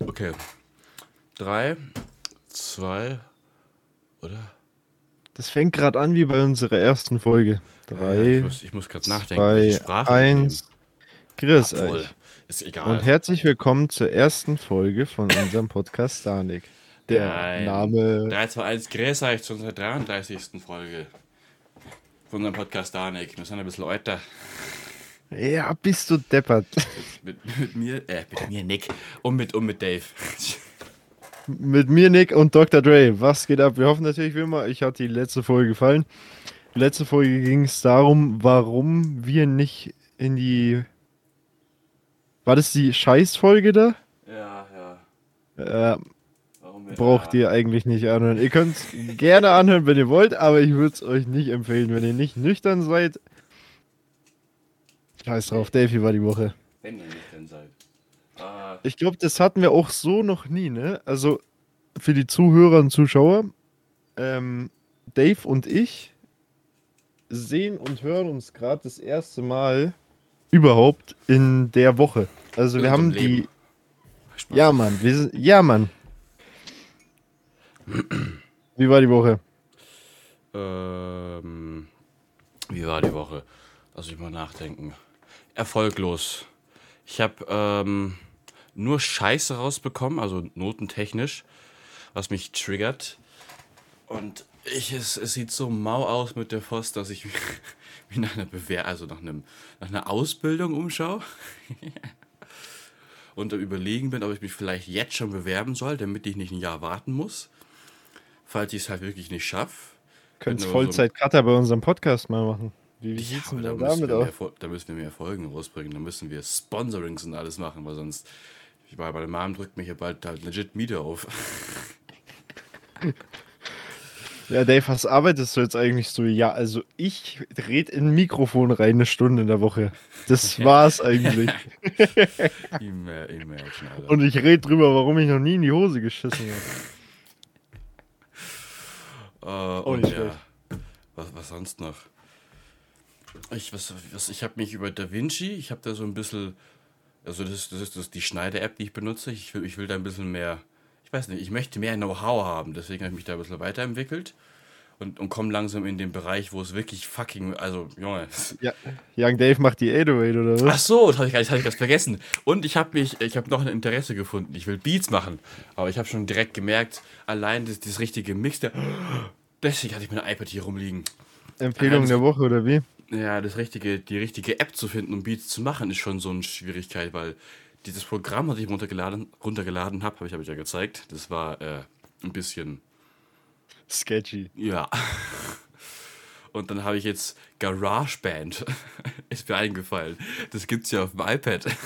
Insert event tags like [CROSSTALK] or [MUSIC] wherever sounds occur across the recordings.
Okay. Drei, zwei, oder? Das fängt gerade an wie bei unserer ersten Folge. Drei, ich muss, ich muss gerade nachdenken. zwei, Sprache eins. Obwohl, euch. Ist egal. Und herzlich willkommen zur ersten Folge von unserem Podcast Danik. Der Nein. Name. 3, 2, 1, grüß euch zu unserer 33. Folge von unserem Podcast Danik. Wir sind ein bisschen älter. Ja, bist du deppert. Mit, mit mir, äh, mit mir, Nick. Und mit, und mit Dave. Mit mir, Nick und Dr. Dre. Was geht ab? Wir hoffen natürlich wie immer, ich hat die letzte Folge gefallen. Letzte Folge ging es darum, warum wir nicht in die. War das die Scheißfolge da? Ja, ja. Äh, braucht ihr eigentlich nicht anhören. Ihr könnt es gerne anhören, wenn ihr wollt, aber ich würde es euch nicht empfehlen, wenn ihr nicht nüchtern seid. Scheiß drauf, Dave, wie war die Woche? Wenn ihr nicht denn seid. Ah, Ich glaube, das hatten wir auch so noch nie, ne? Also für die Zuhörer und Zuschauer, ähm, Dave und ich sehen und hören uns gerade das erste Mal überhaupt in der Woche. Also wir haben die. Leben. Spaß. Ja, Mann, wir sind, ja, Mann. Wie war die Woche? Ähm, wie war die Woche? Lass ich mal nachdenken. Erfolglos. Ich habe ähm, nur Scheiße rausbekommen, also notentechnisch, was mich triggert. Und ich, es, es sieht so mau aus mit der Voss, dass ich [LAUGHS] mich nach einer Bewehr, also nach, einem, nach einer Ausbildung umschaue. [LAUGHS] Und am überlegen bin, ob ich mich vielleicht jetzt schon bewerben soll, damit ich nicht ein Jahr warten muss. Falls ich es halt wirklich nicht schaffe. Könnt's Genau, Vollzeit-Cutter bei unserem Podcast mal machen. Wie Ja, sieht's denn da, damit wir aus? da müssen wir mehr Folgen rausbringen. Da müssen wir Sponsorings und alles machen, weil sonst. Ich war bei der Mom drückt mich ja bald halt legit Miete auf. [LAUGHS] Ja, Dave, was arbeitest du jetzt eigentlich so? Ja, also ich red in ein Mikrofon rein eine Stunde in der Woche. Das [LAUGHS] war's eigentlich. [LAUGHS] Immer, immer. Und ich rede drüber, warum ich noch nie in die Hose geschissen habe. äh, und ja. Was, was sonst noch? Ich, was, was, ich habe mich über Da Vinci, ich habe da so ein bisschen. Also, das ist, das ist, das ist die Schneider-App, die ich benutze. Ich will, ich will da ein bisschen mehr. Ich weiß nicht, ich möchte mehr Know-how haben. Deswegen habe ich mich da ein bisschen weiterentwickelt. Und, und komme langsam in den Bereich, wo es wirklich fucking. Also, Junge. Ja, Young Dave macht die 808 oder Ach was? so, das habe ich, das hab ich ganz vergessen. Und ich habe mich, ich habe noch ein Interesse gefunden. Ich will Beats machen. Aber ich habe schon direkt gemerkt, allein das, das richtige Mix der. [GASPS] Deswegen hatte ich mein iPad hier rumliegen. Empfehlung der Woche oder wie? Ja, das richtige, die richtige App zu finden, um Beats zu machen, ist schon so eine Schwierigkeit, weil dieses Programm, das ich runtergeladen, runtergeladen habe, habe ich, hab ich ja gezeigt, das war äh, ein bisschen, Sketchy. ja. [LAUGHS] Und dann habe ich jetzt GarageBand, [LAUGHS] ist mir eingefallen. Das gibt's ja auf dem iPad. [LAUGHS]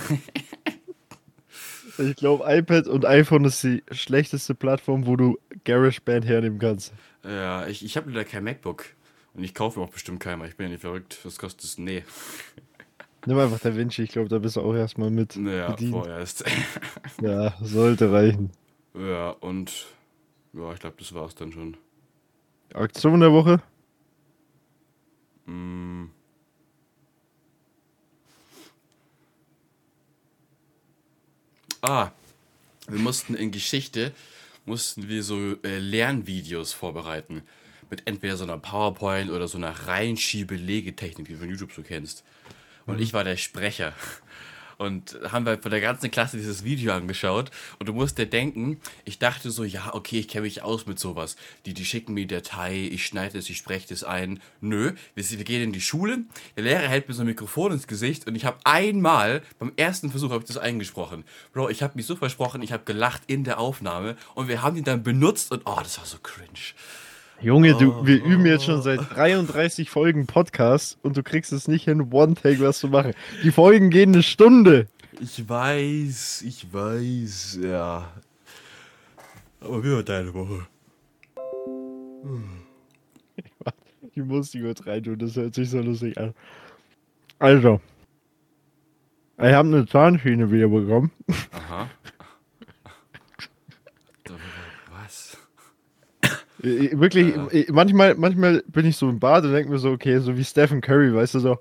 Ich glaube, iPad und iPhone ist die schlechteste Plattform, wo du GarageBand hernehmen kannst. Ja, ich, ich habe leider kein MacBook. Und ich kaufe mir auch bestimmt keinen, ich bin ja nicht verrückt. Was kostet es? Nee. [LAUGHS] Nimm einfach Da Vinci, ich glaube, da bist du auch erstmal mit Naja, bedient. vorerst. [LAUGHS] Ja, sollte reichen. ja, und ja, ich glaube, das war's dann schon. Aktion der Woche? Mm. Ah, wir mussten in Geschichte, mussten wir so äh, Lernvideos vorbereiten. Mit entweder so einer PowerPoint oder so einer Reinschiebe-Legetechnik, die du von YouTube so kennst. Und ich war der Sprecher. Und haben wir von der ganzen Klasse dieses Video angeschaut. Und du musst dir denken, ich dachte so, ja, okay, ich kenne mich aus mit sowas. Die, die schicken mir die Datei, ich schneide es, ich spreche das ein. Nö, wir, wir gehen in die Schule, der Lehrer hält mir so ein Mikrofon ins Gesicht und ich habe einmal, beim ersten Versuch habe ich das eingesprochen. Bro, ich habe mich so versprochen, ich habe gelacht in der Aufnahme und wir haben ihn dann benutzt und oh, das war so cringe. Junge, du, wir üben jetzt schon seit 33 Folgen Podcast und du kriegst es nicht hin, One-Take was zu machen. Die Folgen gehen eine Stunde. Ich weiß, ich weiß, ja. Aber wie war deine Woche? [LAUGHS] Die muss ich kurz reintun, das hört sich so lustig an. Also, ich habe eine Zahnschiene wieder bekommen. Aha. Was? Äh, Wirklich, äh, manchmal, manchmal bin ich so im Bad und denke mir so, okay, so wie Stephen Curry, weißt du so,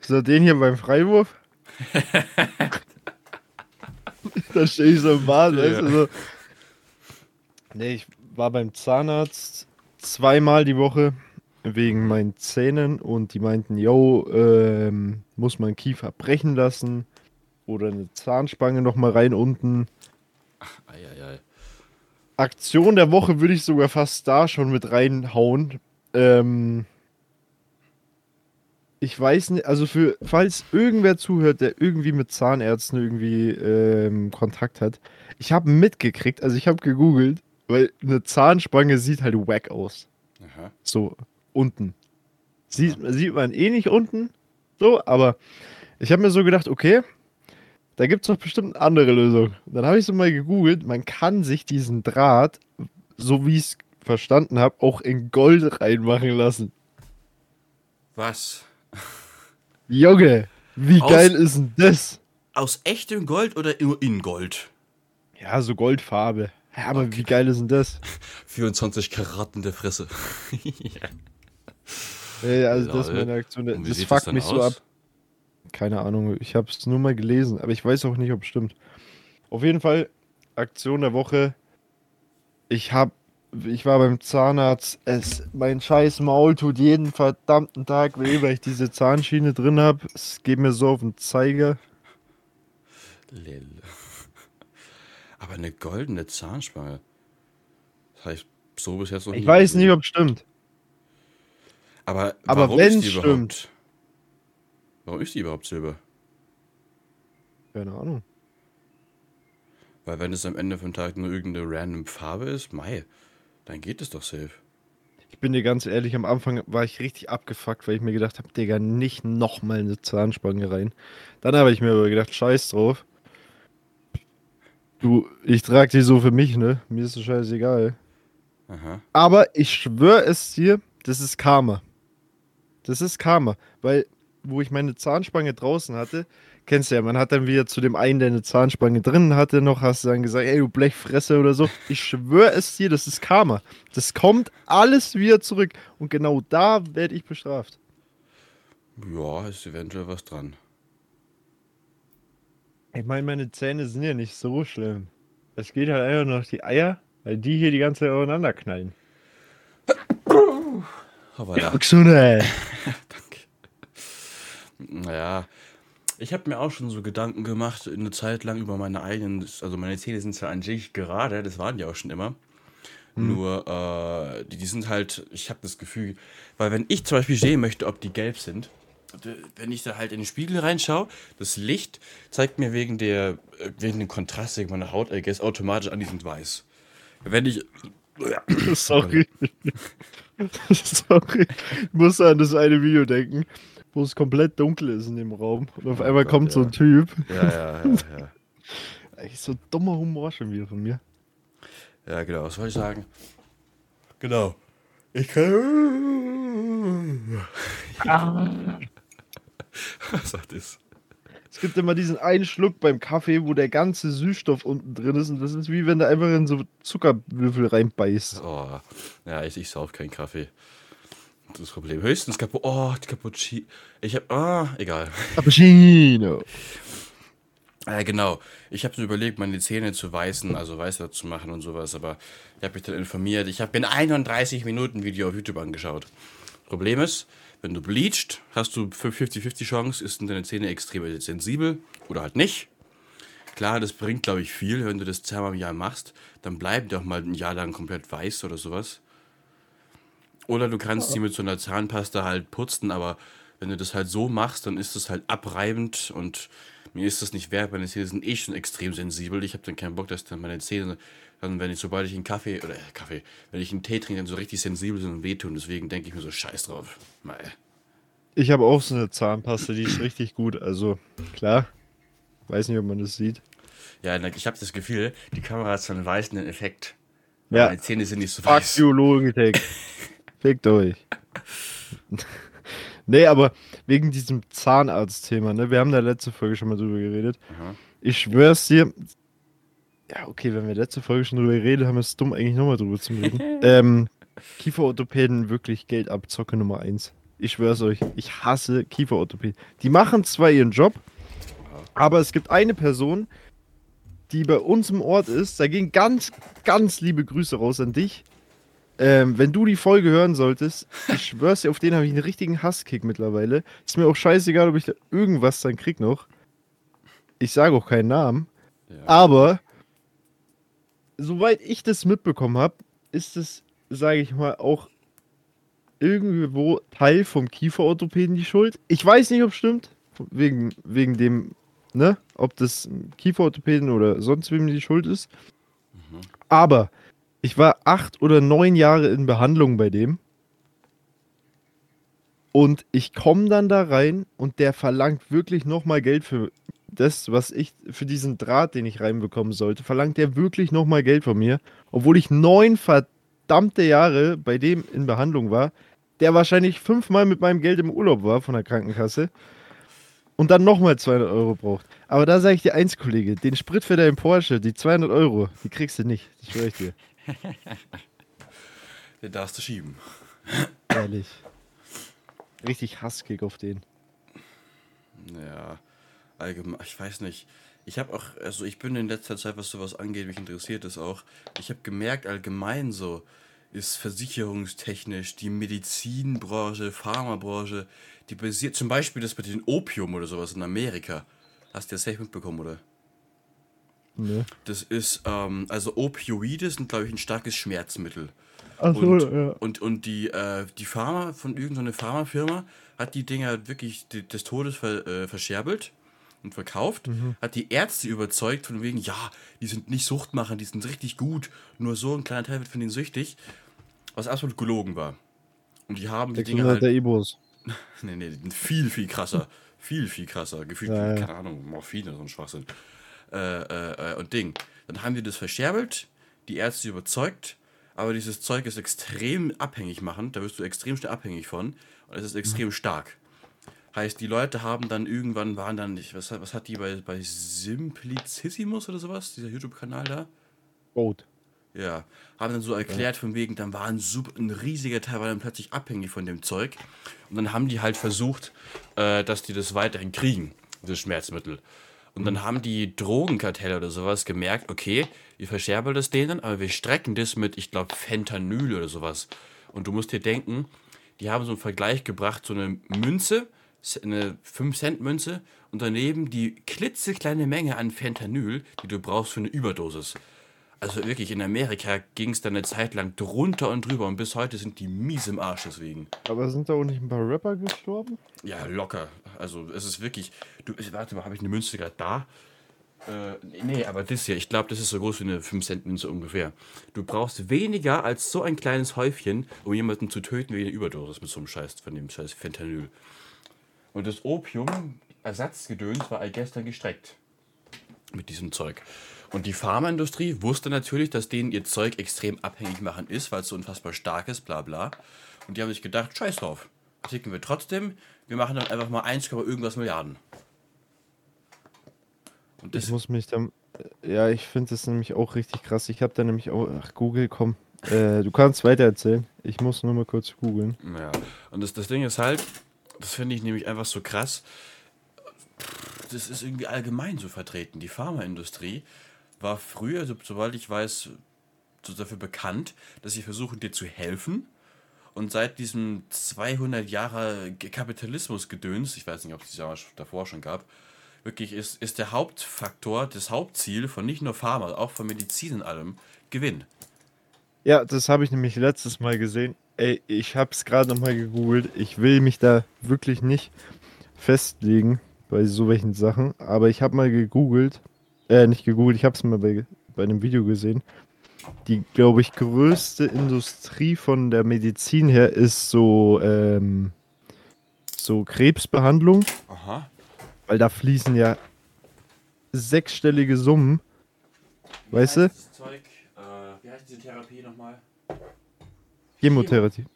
so den hier beim Freiwurf [LAUGHS] da stehe ich so im Bad, Ja. weißt du, so. Nee, ich war beim Zahnarzt zweimal die Woche wegen meinen Zähnen und die meinten, yo, ähm, muss man Kiefer brechen lassen oder eine Zahnspange noch mal rein unten. Eieiei. Aktion der Woche würde ich sogar fast da schon mit reinhauen. Ähm, ich weiß nicht, also für, falls irgendwer zuhört, der irgendwie mit Zahnärzten irgendwie ähm, Kontakt hat, ich habe mitgekriegt, also ich habe gegoogelt, weil eine Zahnspange sieht halt wack aus. Aha. So, unten. Sieht, sieht man eh nicht unten, so, aber ich habe mir so gedacht, okay, da gibt es doch bestimmt eine andere Lösung. Dann habe ich so mal gegoogelt, man kann sich diesen Draht, so wie ich es verstanden habe, auch in Gold reinmachen lassen. Was? Junge, wie Aus- geil ist denn das? Aus echtem Gold oder nur in Gold? Ja, so Goldfarbe. Ja, aber wie geil ist denn das? [LAUGHS] 24 Karat in der Fresse. [LAUGHS] Ey, also das ist meine Aktion. Das fuckt mich so ab. Keine Ahnung, ich habe es nur mal gelesen, aber ich weiß auch nicht, ob es stimmt. Auf jeden Fall, Aktion der Woche. Ich hab, ich war beim Zahnarzt. Es, mein scheiß Maul tut jeden verdammten Tag weh, weil ich diese Zahnschiene drin habe. Es geht mir so auf den Zeiger. Lil. Aber eine goldene Zahnspange. Das heißt, so bis jetzt noch Ich weiß gesehen. nicht, ob es stimmt. Aber, Aber wenn's die stimmt. überhaupt? Warum ist die überhaupt Silber? Keine Ahnung. Weil wenn es am Ende vom Tag nur irgendeine random Farbe ist, mei, dann geht es doch safe. Ich bin dir ganz ehrlich, am Anfang war ich richtig abgefuckt, weil ich mir gedacht habe, Digga, nicht nochmal eine Zahnspange rein. Dann habe ich mir aber gedacht, scheiß drauf. Du, ich trage die so für mich, ne? Mir ist es scheißegal. Aha. Aber ich schwöre es dir, das ist Karma. Das ist Karma. Weil, wo ich meine Zahnspange draußen hatte, kennst du ja, man hat dann wieder zu dem einen, der eine Zahnspange drin hatte, noch hast du dann gesagt, ey, du Blechfresse oder so. Ich schwöre es dir, das ist Karma. Das kommt alles wieder zurück. Und genau da werde ich bestraft. Ja, ist eventuell was dran. Ich meine, meine Zähne sind ja nicht so schlimm. Es geht halt einfach nur noch die Eier, weil die hier die ganze Zeit aufeinander knallen. Aber ja, Gesundheit. [LAUGHS] naja. Ich habe mir auch schon so Gedanken gemacht, eine Zeit lang über meine eigenen, also meine Zähne sind zwar an sich gerade, das waren die auch schon immer. Nur, äh, die, die sind halt, ich habe das Gefühl, weil wenn ich zum Beispiel sehen möchte, ob die gelb sind, wenn ich da halt in den Spiegel reinschaue, das Licht zeigt mir wegen der, äh, wegen dem Kontrast wegen meiner Haut, I guess, automatisch an, die sind weiß. Wenn ich, [COUGHS] Sorry. [LAUGHS] Sorry. Ich muss an das eine Video denken, wo es komplett dunkel ist in dem Raum. Und auf Oh einmal kommt so ja. ein Typ. ja, ja, ja, [LAUGHS] ja. Eigentlich so dummer Humor schon wieder von mir. Ja, genau, was soll ich sagen? Genau. Ich kann. [LAUGHS] was sagt das? Es gibt immer diesen einen Schluck beim Kaffee, wo der ganze Süßstoff unten drin ist. Und das ist wie wenn du einfach in so Zuckerwürfel reinbeißt. Oh, ja, ich, ich sauf keinen Kaffee. Das Problem. Höchstens Capu oh, die Cappuccino. Ich hab, ah, egal. Cappuccino. Ja, genau. Ich habe mir überlegt, meine Zähne zu weißen, also weißer zu machen und sowas, aber ich habe mich dann informiert. Ich habe mir ein 31 Minuten Video auf YouTube angeschaut. Problem ist, wenn du bleachst, hast du 50-50 Chance, ist deine Zähne extrem sensibel oder halt nicht. Klar, das bringt, glaube ich, viel, wenn du das zweimal im Jahr machst, dann bleiben die auch mal ein Jahr lang komplett weiß oder sowas. Oder du kannst die mit so einer Zahnpasta halt putzen, aber wenn du das halt so machst, dann ist das halt abreibend und mir ist das nicht wert. Meine Zähne sind eh schon extrem sensibel. Ich habe dann keinen Bock, dass dann meine Zähne, dann wenn ich, sobald ich einen Kaffee, oder äh, Kaffee, wenn ich einen Tee trinke, dann so richtig sensibel sind und wehtun. Deswegen denke ich mir so, scheiß drauf. Mei. Ich habe auch so eine Zahnpasta, die ist richtig gut. Also, klar. Weiß nicht, ob man das sieht. Ja, ich habe das Gefühl, die Kamera hat so einen weißen Effekt. Ja. Meine Zähne sind nicht so Fuck weiß. you, Logitech. [LAUGHS] Fickt euch. [LAUGHS] nee, aber wegen diesem Zahnarzt-Thema, ne? Wir haben da letzte Folge schon mal drüber geredet. Aha. Ich schwör's dir. Ja, okay, wenn wir letzte Folge schon drüber geredet haben, ist es dumm, eigentlich nochmal drüber zu reden. [LAUGHS] ähm, Kieferorthopäden wirklich Geld abzocke Nummer eins. Ich schwör's euch, ich hasse Kieferorthopäden. Die machen zwar ihren Job, Aber es gibt eine Person, die bei uns im Ort ist. Da gehen ganz, ganz liebe Grüße raus an dich. Ähm, wenn du die Folge hören solltest, ich schwör's dir, auf den habe ich einen richtigen Hasskick mittlerweile. Ist mir auch scheißegal, ob ich da irgendwas dann krieg noch. Ich sage auch keinen Namen. Ja. Aber soweit ich das mitbekommen habe, ist es, sage ich mal, auch irgendwo Teil vom Kieferorthopäden die Schuld. Ich weiß nicht, ob es stimmt. Wegen, wegen dem, ne? Ob das Kieferorthopäden oder sonst wem die Schuld ist. Aber ich war acht oder neun Jahre in Behandlung bei dem. Und ich komme dann da rein und der verlangt wirklich nochmal Geld für das, was ich, für diesen Draht, den ich reinbekommen sollte, verlangt der wirklich nochmal Geld von mir. Obwohl ich neun verdammte Jahre bei dem in Behandlung war, der wahrscheinlich fünfmal mit meinem Geld im Urlaub war von der Krankenkasse und dann nochmal 200 Euro braucht. Aber da sage ich dir eins, Kollege, den Sprit für deinen Porsche, die 200 Euro, die kriegst du nicht. Das schwöre ich dir. [LAUGHS] Den darfst du schieben. Ehrlich. Richtig Hasskick auf den. Ja, allgemein, ich weiß nicht. Ich habe auch, also ich bin in letzter Zeit, was sowas angeht, mich interessiert es auch. Ich habe gemerkt, allgemein so ist versicherungstechnisch die Medizinbranche, Pharmabranche, die basiert zum Beispiel das mit dem Opium oder sowas in Amerika. Hast du das safe mitbekommen, oder? Ne? Das ist, ähm, also Opioide sind, glaube ich, ein starkes Schmerzmittel. Achso, Und, ja. und, und die, äh, die Pharma von irgendeiner Pharmafirma hat die Dinger wirklich die, des Todes ver, äh, verscherbelt und verkauft, hat die Ärzte überzeugt von wegen, ja, die sind nicht Suchtmacher, die sind richtig gut, nur so ein kleiner Teil wird von denen süchtig, was absolut gelogen war. Und die haben die Dinger 600 halt, der Ibos. [LAUGHS] nee, nee, die sind viel, viel krasser, viel, viel krasser, gefühlt, Ja, ja. keine Ahnung, Morphin oder so ein Schwachsinn. Äh, äh, äh, und Ding. Dann haben die das verscherbelt, die Ärzte überzeugt, aber dieses Zeug ist extrem abhängig machend, da wirst du extrem schnell abhängig von und es ist extrem stark. Heißt, die Leute haben dann irgendwann, waren dann, nicht, was, hat- was hat die bei, bei Simplicissimus oder sowas, dieser YouTube-Kanal da? Boat. Ja, haben dann so erklärt von wegen, dann war ein, super, ein riesiger Teil war dann plötzlich abhängig von dem Zeug. Und dann haben die halt versucht, äh, dass die das weiterhin kriegen, dieses Schmerzmittel. Und dann haben die Drogenkartelle oder sowas gemerkt, okay, wir verscherbeln das denen, aber wir strecken das mit, ich glaube, Fentanyl oder sowas. Und du musst dir denken, die haben so einen Vergleich gebracht, so eine Münze, eine 5-Cent-Münze und daneben die klitzekleine Menge an Fentanyl, die du brauchst für eine Überdosis. Also wirklich, in Amerika ging es dann eine Zeit lang drunter und drüber und bis heute sind die mies im Arsch deswegen. Aber sind da auch nicht ein paar Rapper gestorben? Ja, locker. Also es ist wirklich. Du, warte mal, habe ich eine Münze gerade da? Äh, nee, aber das hier, ich glaube, das ist so groß wie eine 5-Cent-Münze ungefähr. Du brauchst weniger als so ein kleines Häufchen, um jemanden zu töten wie eine Überdosis mit so einem Scheiß, von dem Scheiß Fentanyl. Und das Opium-Ersatzgedöns war gestern gestreckt. Mit diesem Zeug. Und die Pharmaindustrie wusste natürlich, dass denen ihr Zeug extrem abhängig machen ist, weil es so unfassbar stark ist, bla bla. Und die haben sich gedacht, scheiß drauf. Ticken wir trotzdem, wir machen dann einfach mal 1, irgendwas Milliarden. Und Ich das, muss mich dann. Ja, ich finde das nämlich auch richtig krass. Ich habe da nämlich auch. Ach, Google, komm. Äh, du kannst weiter erzählen. Ich muss nur mal kurz googeln. ja. Und das, das Ding ist halt, das finde ich nämlich einfach so krass. Das ist irgendwie allgemein so vertreten. Die Pharmaindustrie war früher, so, sobald ich weiß, so dafür bekannt, dass sie versuchen, dir zu helfen. Und seit diesem 200 Jahre Kapitalismus-Gedöns, ich weiß nicht, ob es die davor schon gab, wirklich ist, ist der Hauptfaktor, das Hauptziel von nicht nur Pharma, auch von Medizin und allem, Gewinn. Ja, das habe ich nämlich letztes Mal gesehen. Ey, ich habe es gerade nochmal gegoogelt. Ich will mich da wirklich nicht festlegen bei so welchen Sachen. Aber ich habe mal gegoogelt. Äh, nicht gegoogelt, ich habe es mal bei, bei einem Video gesehen. Die, glaube ich, größte Industrie von der Medizin her ist so, ähm, so Krebsbehandlung. Aha. Weil da fließen ja sechsstellige Summen. Weißt du? Zeug, äh, wie heißt diese Therapie nochmal? Chemotherapie.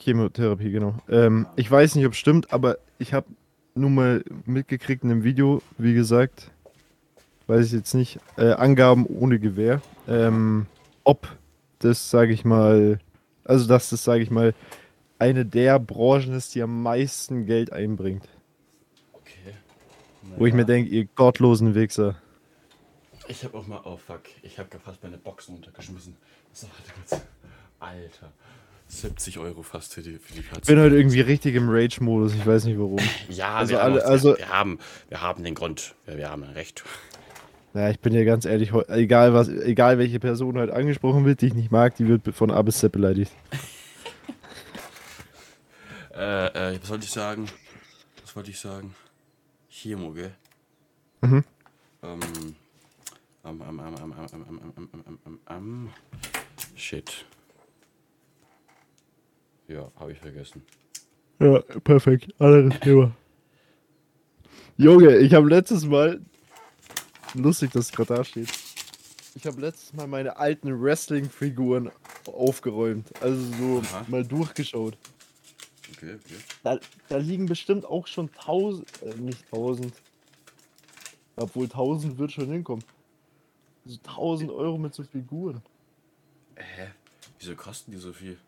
Chemotherapie, genau. Ähm, ich weiß nicht, ob es stimmt, aber ich habe nur mal mitgekriegt in einem Video, wie gesagt, weiß ich jetzt nicht, äh, Angaben ohne Gewehr, ähm, ob das, sage ich mal, also dass das, sage ich mal, eine der Branchen ist, die am meisten Geld einbringt. Okay. Wo ich mir denke, ihr gottlosen Wichser. Ich habe auch mal, oh fuck, ich habe fast meine Boxen runtergeschmissen. So. Alter. 70 Euro fast für die, für die Ich Katze. bin heute irgendwie richtig im Rage-Modus, ich weiß nicht warum. Ja, Also wir, haben alle- auch- also- wir, haben, wir haben den Grund. Wir, wir haben ein Recht. Ja, ich bin dir ganz ehrlich, egal was, egal welche Person heute angesprochen wird, die ich nicht mag, die wird von A bis Z beleidigt. Äh, äh, was wollte ich sagen? Was wollte ich sagen? Chemo, gell? Mhm. Ähm. Am, am, am, am, am, am, am, am, am, am, am, am. Shit. Ja, habe ich vergessen. Ja, perfekt. Anderes Thema. Junge, ich habe letztes Mal. Lustig, dass es gerade da steht. Ich habe letztes Mal meine alten Wrestling-Figuren aufgeräumt. Also so Aha. mal durchgeschaut. Okay, okay. Da, da liegen bestimmt auch schon tausend. Äh, nicht tausend. Obwohl tausend wird schon hinkommen. So tausend Euro mit so Figuren. Hä? Wieso kosten die so viel?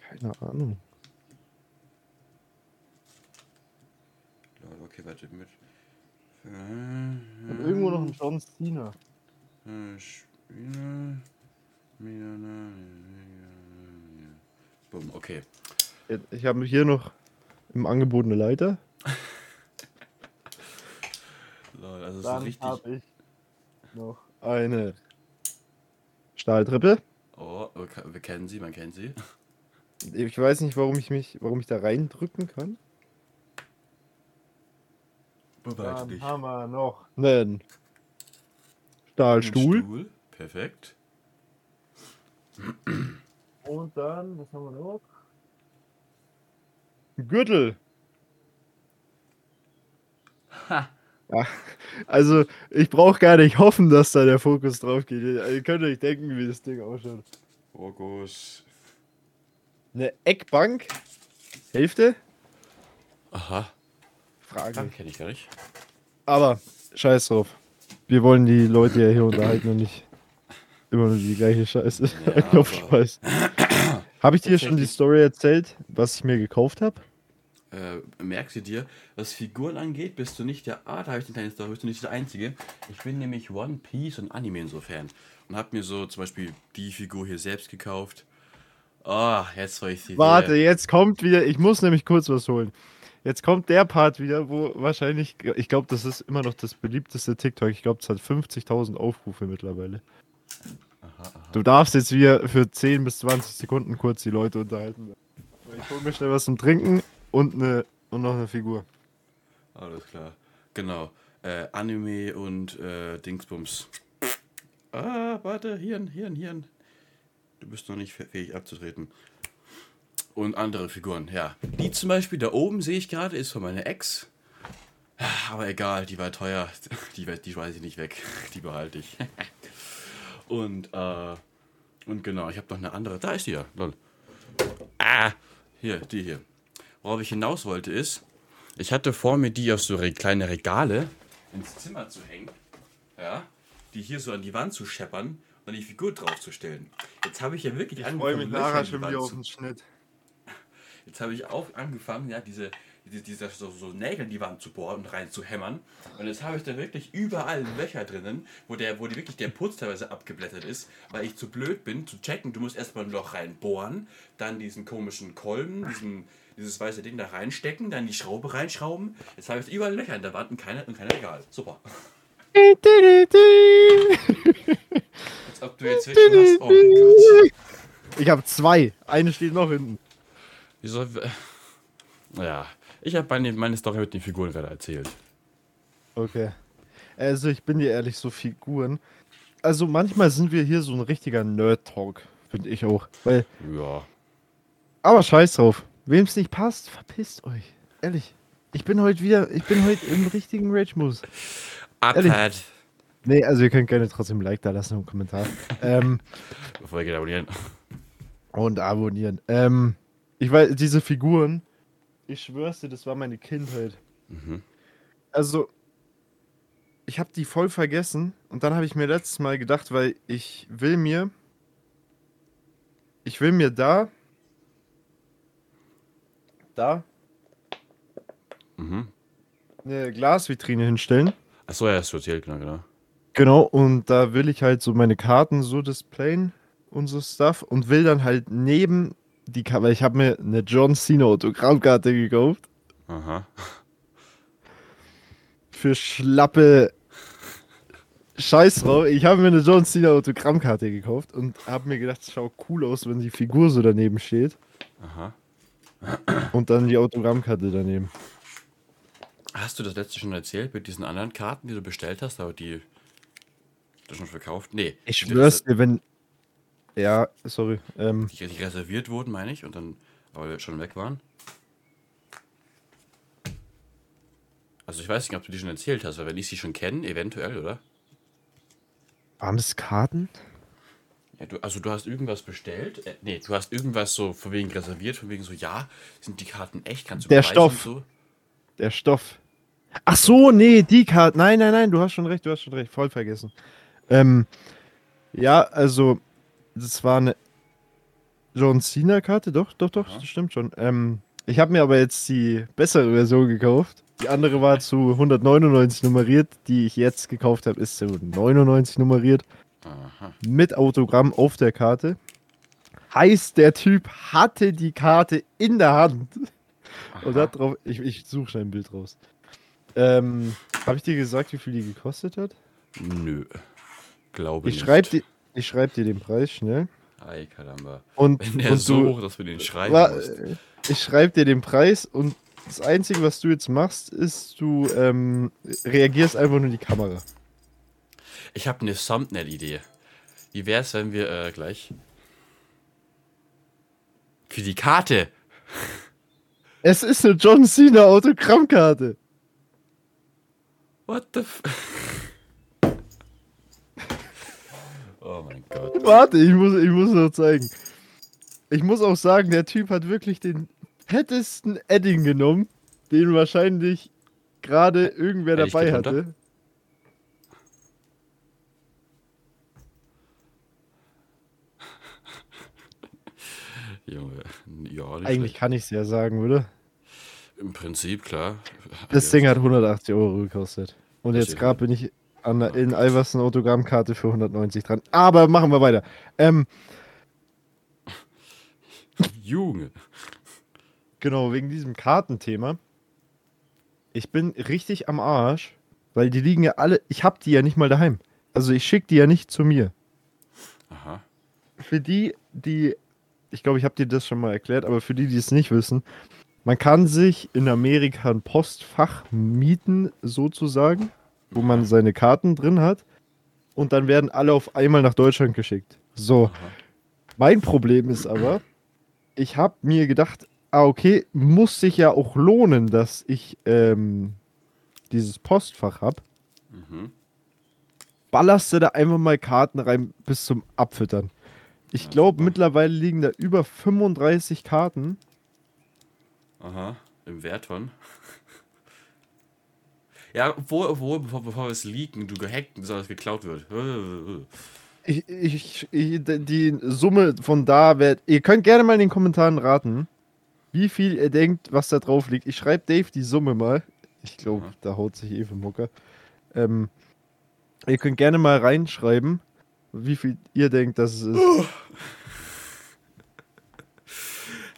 Keine Ahnung. Okay, warte mit. Ich hab irgendwo noch einen John Cena. Äh. Bumm, okay. Ich habe hier noch im Angebot eine Leiter. [LAUGHS] Lol, also so Dann richtig. habe ich noch eine Stahltreppe. Oh, wir kennen sie, man kennt sie. Ich weiß nicht, warum ich mich, warum ich da reindrücken kann. Beweise dich. haben wir noch einen Stahlstuhl. Stuhl. Perfekt. Und dann, was haben wir noch? Ein Gürtel. Ha. Ja, also, ich brauche gar nicht hoffen, dass da der Fokus drauf geht. Ihr könnt euch denken, wie das Ding ausschaut. Fokus. Eine Eckbank. Hälfte? Aha. Frage. Den kenne ich gar nicht. Aber scheiß drauf. Wir wollen die Leute ja hier unterhalten und nicht immer nur die gleiche Scheiße. Ja, [LAUGHS] Kopfscheiß. Habe ich dir schon die. Story erzählt, was ich mir gekauft habe? Äh, merkst du dir, was Figuren angeht, bist du nicht der. Ah, da habe ich eine kleine Story, bist du nicht der Einzige. Ich bin nämlich One Piece und Anime so Fan. Und habe mir so zum Beispiel die Figur hier selbst gekauft. Ah, jetzt soll ich sie. Warte, jetzt kommt wieder, ich muss nämlich kurz was holen. Jetzt kommt der Part wieder, wo wahrscheinlich, ich glaube, das ist immer noch das beliebteste TikTok. Ich glaube, es hat 50.000 Aufrufe mittlerweile. Aha, aha. Du darfst jetzt wieder für 10 bis 20 Sekunden kurz die Leute unterhalten. Ich hole mir schnell was zum Trinken und, eine, und noch eine Figur. Alles klar. Genau. Äh, Anime und äh, Dingsbums. Ah, warte, Hirn, Hirn, Hirn. Du bist noch nicht fähig abzutreten. Und andere Figuren, ja. Die zum Beispiel da oben sehe ich gerade, ist von meiner Ex. Aber egal, die war teuer. [LAUGHS] Die, die schmeiße ich nicht weg. [LAUGHS] Die behalte ich. [LAUGHS] Und, äh, und genau, ich habe noch eine andere. Da ist die ja, lol. Ah, hier, die hier. Worauf ich hinaus wollte ist, ich hatte vor mir die auf so re kleine Regale ins Zimmer zu hängen. Ja. Die hier so an die Wand zu scheppern und dann die Figur draufzustellen. Jetzt habe ich ja wirklich angefangen, Löcher in die Wand zu- Schnitt. Jetzt habe ich auch angefangen, ja, diese, diese, diese so, so Nägel in die Wand zu bohren und rein zu hämmern. Und jetzt habe ich da wirklich überall Löcher drinnen, wo, der, wo die, wirklich der Putz teilweise abgeblättert ist, weil ich zu blöd bin zu checken. Du musst erstmal ein Loch reinbohren, dann diesen komischen Kolben, diesen, dieses weiße Ding da reinstecken, dann die Schraube reinschrauben. Jetzt habe ich überall Löcher in der Wand und keine, und keine Regal. Super. [LAUGHS] Als ob du jetzt wirklich hast. Oh mein Gott. Ich habe zwei. Eine steht noch hinten. Wieso? Naja, [LAUGHS] ich habe meine, meine Story mit den Figuren gerade erzählt. Okay. Also ich bin dir ehrlich, so Figuren. Also manchmal sind wir hier so ein richtiger Nerd-Talk, finde ich auch. Weil, Ja. aber scheiß drauf. Wem es nicht passt, verpisst euch. Ehrlich. Ich bin heute wieder, ich bin heute im richtigen Rage-Modus. Ehrlich? Abfahrt. Nee, also ihr könnt gerne trotzdem ein Like da lassen und einen Kommentar. [LAUGHS] ähm, Bevor ihr geht abonnieren. und abonnieren. Ähm, ich weiß, diese Figuren, ich schwör's dir, das war meine Kindheit. Mhm. Also, ich habe die voll vergessen und dann habe ich mir letztes Mal gedacht, weil ich will mir, ich will mir da, da Mhm. eine Glasvitrine hinstellen. Achso, ja, du erzählt, genau, genau. Genau, und da will ich halt so meine Karten so displayen und so Stuff und will dann halt neben die weil ich habe mir eine John Cena Autogrammkarte gekauft Aha. für schlappe Scheiß drauf. Ich habe mir eine John Cena Autogrammkarte gekauft und habe mir gedacht, es schaut cool aus, wenn die Figur so daneben steht Aha. und dann die Autogrammkarte daneben. Hast du das letzte schon erzählt mit diesen anderen Karten, die du bestellt hast, aber die du schon verkauft? Nee. Ich schwör's dir, wenn. Ja, sorry. Ähm, Die, die reserviert wurden, meine ich, und dann aber schon weg waren. Also ich weiß nicht, ob du die schon erzählt hast, weil wenn ich sie schon kenne, eventuell, oder? waren das Karten? Ja, du, also du hast irgendwas bestellt? Äh, nee, du hast irgendwas so von wegen reserviert, von wegen so, ja, sind die Karten echt? Kannst du Der Stoff. So? Der Stoff. Ach so, nee, die Karte. Nein, nein, nein, du hast schon recht, du hast schon recht. Voll vergessen. Ähm, ja, also, das war eine John Cena-Karte, doch, doch, doch, das stimmt schon. Ähm, ich habe mir aber jetzt die bessere Version gekauft. Die andere war zu 199 nummeriert. Die ich jetzt gekauft habe, ist zu 99 nummeriert. Aha. Mit Autogramm auf der Karte. Heißt, der Typ hatte die Karte in der Hand. Und Aha. hat drauf. Ich, ich suche schnell ein Bild raus. Ähm, habe ich dir gesagt, wie viel die gekostet hat? Nö. Glaube Ich nicht. schreibe dir, ich schreib dir den Preis schnell. Ei, Kalamba. Und, Wenn der und so du, hoch, dass wir den schreiben wa- musst. ich schreibe dir den Preis und das Einzige, was du jetzt machst, ist, du ähm, reagierst einfach nur in die Kamera. Ich habe eine Thumbnail-Idee. Wie wär's, wenn wir äh, gleich für die Karte [LAUGHS] Es ist eine John Cena Autogrammkarte. What the f [LAUGHS] Oh mein Gott. Warte, ich muss, ich muss noch zeigen. Ich muss auch sagen, der Typ hat wirklich den fettesten Edding genommen, den wahrscheinlich gerade irgendwer Ehrlich, dabei runter? hatte. [LAUGHS] Junge. Ja, Eigentlich schlecht. kann ich es ja sagen, oder? Im Prinzip, klar. Das. Ding hat 180 Euro gekostet. Und jetzt gerade bin ich an der in Alversen Autogrammkarte für 190 dran. Aber machen wir weiter. Ähm, Junge. genau, wegen diesem Kartenthema. Ich bin richtig am Arsch, weil die liegen ja alle. Ich hab die ja nicht mal daheim. Also ich schicke die ja nicht zu mir. Aha. Für die, die. Ich glaube, ich habe dir das schon mal erklärt, aber für die, die es nicht wissen, man kann sich in Amerika ein Postfach mieten, sozusagen, wo man seine Karten drin hat. Und dann werden alle auf einmal nach Deutschland geschickt. So. Aha. Mein Problem ist aber, ich habe mir gedacht, ah, okay, muss sich ja auch lohnen, dass ich ähm, dieses Postfach habe. Mhm. Ballerst du da einfach mal Karten rein bis zum Abfüttern. Ich glaube, mittlerweile liegen da über 35 Karten. Aha. Im Wert von. Ja, wo, wo, bevor, bevor wir es leaken, du gehackt, soll es geklaut wird. Ich, ich, ich, die Summe von da wird. Ihr könnt gerne mal in den Kommentaren raten, wie viel ihr denkt, was da drauf liegt. Ich schreibe Dave die Summe mal. Ich glaube, Aha. da haut sich Eve Mucker. Ähm, ihr könnt gerne mal reinschreiben, wie viel ihr denkt, dass es ist.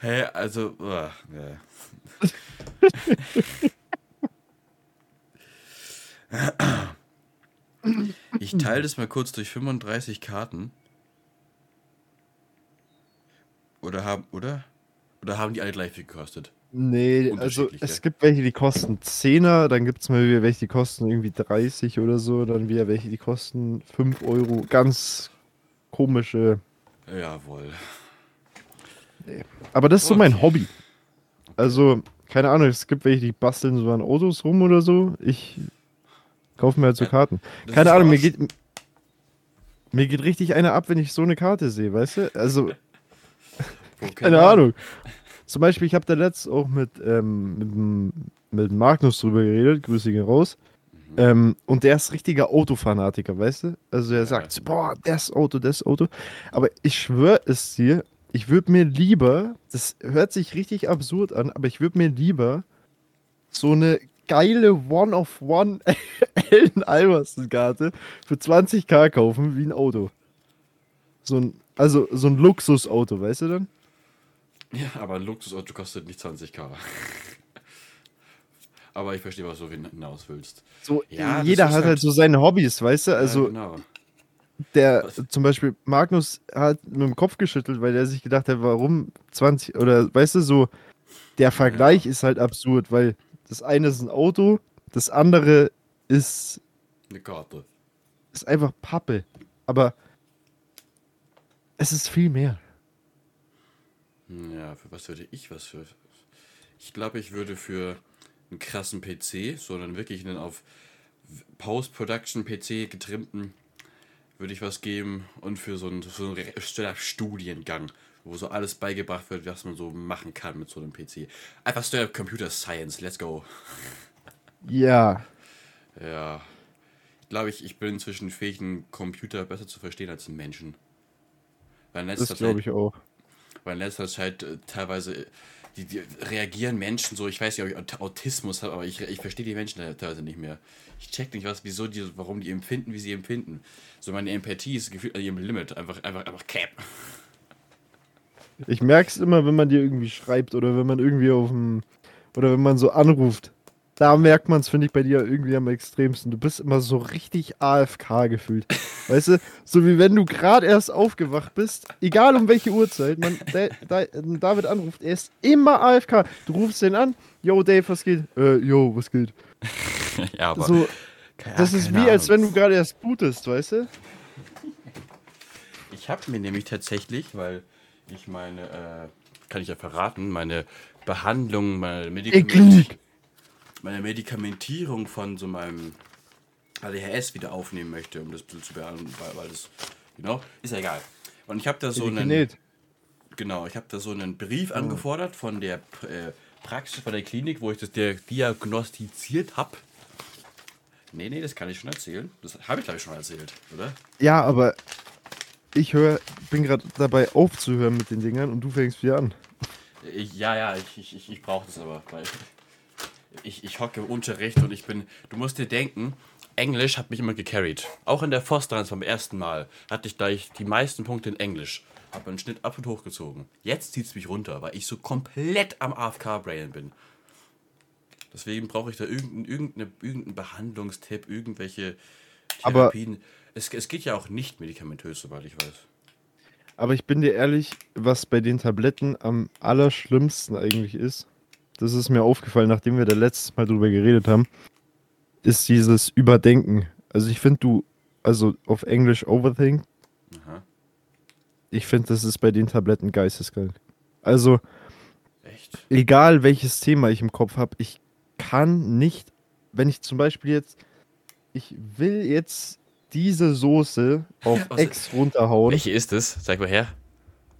Hä, also. Uh, ja. [LAUGHS] Ich teile das mal kurz durch 35 Karten. Oder haben, oder? Oder haben die alle gleich viel gekostet? Nee, also es gibt welche, die kosten 10er, dann gibt es mal wieder welche, die kosten irgendwie 30 oder so, dann wieder welche, die kosten 5 Euro. Ganz komische. Jawohl. Aber das ist so mein Okay. Hobby. Also, keine Ahnung, es gibt welche, die basteln so an Autos rum oder so. Ich kaufe mir halt so Ja, Karten. Das Keine Ahnung, mir geht, mir geht richtig einer ab, wenn ich so eine Karte sehe, weißt du? Also, [LAUGHS] keine. Ahnung. Zum Beispiel, ich habe da letzt auch mit, ähm, mit, mit Magnus drüber geredet, Grüße gehen raus. Ähm, und der ist richtiger Autofanatiker, weißt du? Also er Ja. sagt, boah, das Auto, das Auto. Aber ich schwöre es dir, ich würde mir lieber, das hört sich richtig absurd an, aber ich würde mir lieber so eine geile One-of-One [LAUGHS] Allen Iverson-Karte für 20k kaufen wie ein Auto. So ein, also so ein Luxusauto, weißt du dann? Ja, aber ein Luxusauto kostet nicht 20k. [LAUGHS] aber ich verstehe, was du hinaus willst. So, Ja, jeder hat halt, halt- so seine Hobbys, weißt du? Ja, Also genau. der Was? zum Beispiel Magnus hat mit dem Kopf geschüttelt, weil er sich gedacht hat, warum 20 oder weißt du, so der Vergleich ist halt absurd, weil das eine ist ein Auto, das andere ist, Eine Karte. ist einfach Pappe. Aber es ist viel mehr. Ja, für was würde ich was für. Ich glaube, ich würde für einen krassen PC, sondern wirklich einen auf Post-Production-PC getrimmten, würde ich was geben und für so einen, so einen Studiengang, wo so alles beigebracht wird, was man so machen kann mit so einem PC. Einfach straight-up Computer Science, let's go. Ja, Ja. Ich glaube, ich, ich bin inzwischen fähig, einen Computer besser zu verstehen als einen Menschen. Weil in das glaube ich auch. Weil in letzter Zeit äh, teilweise äh, die, die reagieren Menschen so, ich weiß nicht, ob ich Aut- Autismus habe, aber ich, ich verstehe die Menschen da teilweise nicht mehr. Ich check nicht, was, wieso die, warum die empfinden, wie sie empfinden. So meine Empathie ist gefühlt an ihrem Limit. Einfach, einfach, einfach cap. [LAUGHS] Ich merke es immer, wenn man dir irgendwie schreibt oder wenn man irgendwie auf dem oder wenn man so anruft. Da merkt man es, finde ich, bei dir irgendwie am extremsten. Du bist immer so richtig AFK gefühlt. [LAUGHS] Weißt du, so wie wenn du gerade erst aufgewacht bist, egal um welche Uhrzeit, man, da, da, David anruft, er ist immer AFK. Du rufst den an, yo Dave, was geht? Äh, yo, was geht? [LAUGHS] ja, aber. So, keine- das ist wie, als Ahnung. wenn du gerade erst bootest, weißt du? Ich habe mir nämlich tatsächlich, weil ich meine, äh, kann ich ja verraten, meine Behandlung, meine, Medikament, meine Medikamentierung von so meinem ADHS wieder aufnehmen möchte, um das zu behandeln, weil, weil das, genau, ist ja egal. Und ich habe da so einen, genau, ich habe da so einen Brief angefordert von der äh, Praxis, von der Klinik, wo ich das diagnostiziert habe. Nee, nee, das kann ich schon erzählen. Das habe ich, glaube ich, schon erzählt, oder? Ja, aber ich höre, bin gerade dabei aufzuhören mit den Dingern und du fängst wieder an. Ich, ja, ja, ich, ich, ich, ich brauche das aber, weil ich, ich hocke im Unterricht und ich bin, du musst dir denken, Englisch hat mich immer gecarried. Auch in der Fosterans beim ersten Mal hatte ich gleich die meisten Punkte in Englisch. Habe einen Schnitt ab und hochgezogen. Jetzt zieht es mich runter, weil ich so komplett am AFK-Brain bin. Deswegen brauche ich da irgendeinen irgendeine, irgendeinen Behandlungstipp, irgendwelche Aber- Therapien. Es, es geht ja auch nicht medikamentös, soweit ich weiß. Aber ich bin dir ehrlich, was bei den Tabletten am allerschlimmsten eigentlich ist, das ist mir aufgefallen, nachdem wir da letztes Mal drüber geredet haben, ist dieses Überdenken. Also ich finde du, also auf Englisch Overthink, Aha. ich finde das ist bei den Tabletten geisteskrank. Also Echt? egal welches Thema ich im Kopf habe, ich kann nicht, wenn ich zum Beispiel jetzt, ich will jetzt diese Soße auf [LAUGHS] Ex runterhauen. Welche ist es? Sag mal her.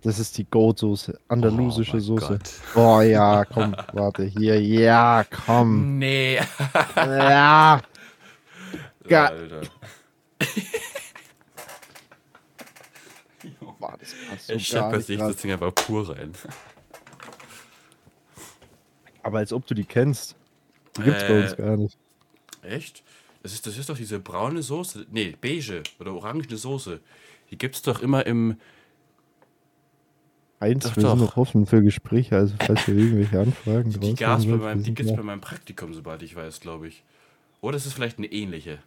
Das ist die Goat-Soße, andalusische Oh Soße. Gott. Oh ja, komm, [LAUGHS] warte, hier, ja, komm. Nee. Ja, Ga- Alter. [LAUGHS] Boah, das passt so schaffe nicht sich das Ding einfach pur rein. Aber als ob du die kennst. Die gibt's bei uns Äh, gar nicht. Echt? Das ist, das ist doch diese braune Soße. Nee, beige oder orangene Soße. Die gibt's doch immer im. Eins, doch, wir sind doch. noch offen für Gespräche, also falls ihr irgendwelche Anfragen Die gab's bei wollt, meinem, wir die sind gibt's da. bei meinem Praktikum, sobald ich weiß, glaube ich. Oder es ist vielleicht eine ähnliche.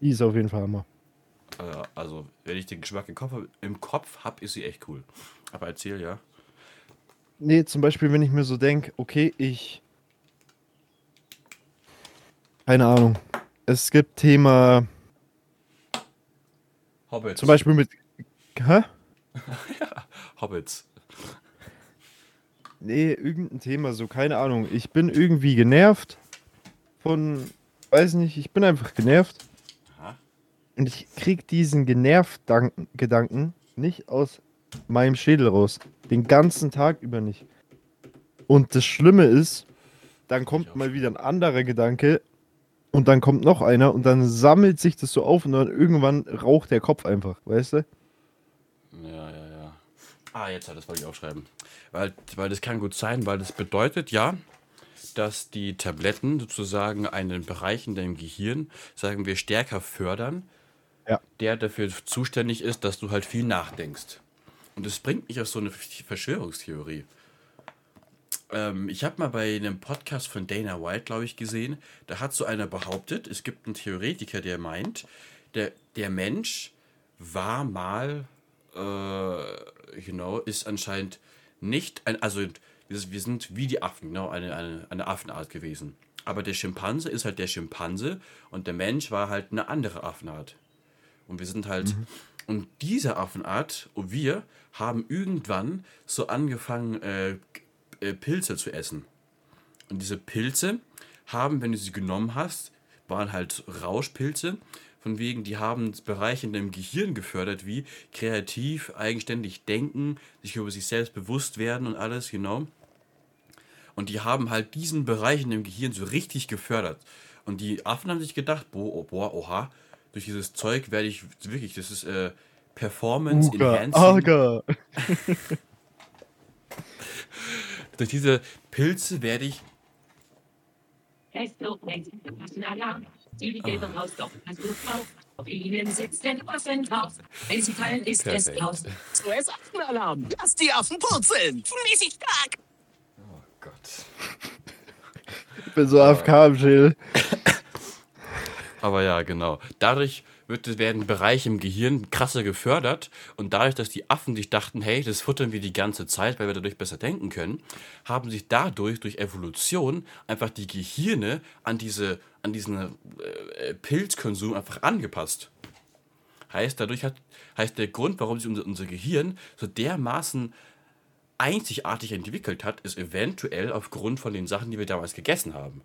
Die ist auf jeden Fall Hammer. Äh, Also, wenn ich den Geschmack im Kopf, hab- im Kopf habe, ist sie echt cool. Aber erzähl, ja. Nee, zum Beispiel, wenn ich mir so denke, okay, ich. Keine Ahnung. Es gibt Thema, Hobbits. zum Beispiel mit. Hä? [LAUGHS] Hobbits. Nee, irgendein Thema, so, keine Ahnung. Ich bin irgendwie genervt von. Weiß nicht, ich bin einfach genervt. Aha. Und ich krieg diesen genervt Gedanken nicht aus meinem Schädel raus. Den ganzen Tag über nicht. Und das Schlimme ist, dann kommt mal wieder ein anderer Gedanke und dann kommt noch einer und dann sammelt sich das so auf und dann irgendwann raucht der Kopf einfach, weißt du? Ja, ja, ja. Ah, jetzt hat das wollte ich aufschreiben. Weil, weil das kann gut sein, weil das bedeutet ja, dass die Tabletten sozusagen einen Bereich in deinem Gehirn, sagen wir, stärker fördern, Ja. der dafür zuständig ist, dass du halt viel nachdenkst. Und das bringt mich auf so eine Verschwörungstheorie. Ähm, ich habe mal bei einem Podcast von Dana White, glaube ich, gesehen, da hat so einer behauptet, es gibt einen Theoretiker, der meint, der, der Mensch war mal, äh, genau, ist anscheinend nicht ein, also wir sind wie die Affen, genau, eine, eine, eine Affenart gewesen. Aber der Schimpanse ist halt der Schimpanse und der Mensch war halt eine andere Affenart. Und wir sind halt. Und diese Affenart und wir haben irgendwann so angefangen, äh, äh, Pilze zu essen. Und diese Pilze haben, wenn du sie genommen hast, waren halt Rauschpilze. Von wegen, die haben Bereiche in deinem Gehirn gefördert, wie kreativ, eigenständig denken, sich über sich selbst bewusst werden und alles, genau. Und die haben halt diesen Bereich in dem Gehirn so richtig gefördert. Und die Affen haben sich gedacht, boah, boah oha, durch dieses Zeug werde ich wirklich, das ist äh, Performance Uga, Enhancing. [LAUGHS] Durch diese Pilze werde ich. Auf ihnen sitzt ein Affen drauf. Wenn sie fallen, ist es Perfekt. raus. SOS-Affenalarm. Lass die Affen purzeln. Mäßig stark. Oh Gott. Ich bin so AFK im Chill. Aber ja, genau. Dadurch wird, werden Bereiche im Gehirn krasser gefördert und dadurch, dass die Affen sich dachten, hey, das futtern wir die ganze Zeit, weil wir dadurch besser denken können, haben sich dadurch durch Evolution einfach die Gehirne an diese an diesen äh, Pilzkonsum einfach angepasst. Heißt, dadurch hat heißt der Grund, warum sich unser, unser Gehirn so dermaßen einzigartig entwickelt hat, ist eventuell aufgrund von den Sachen, die wir damals gegessen haben.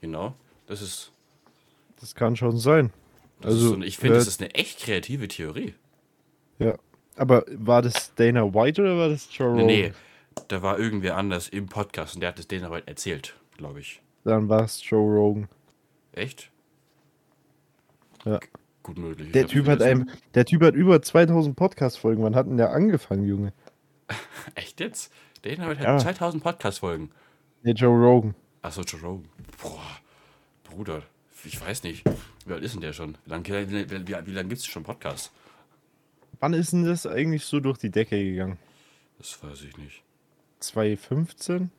Genau. Das ist Das kann schon sein. Das Also, so ich finde, äh, das ist eine echt kreative Theorie. Ja. Aber war das Dana White oder war das Joe Nee, Rogan? nee, da war irgendwer anders im Podcast und der hat es denen aber erzählt, glaube ich. Dann war es Joe Rogan. Echt? Ja. Gut möglich. Ich Der Typ hat einem, der Typ hat über 2000 Podcast-Folgen. Wann hat denn der angefangen, Junge? [LAUGHS] Echt jetzt? Den hat Ja. 2000 Podcast-Folgen. Nee, Joe Rogan. Achso, Joe Rogan. Boah, Bruder, ich weiß nicht. Wie alt ist denn der schon? Wie lange wie, wie, wie, wie lang gibt es schon Podcast? Wann ist denn das eigentlich so durch die Decke gegangen? Das weiß ich nicht. 2015?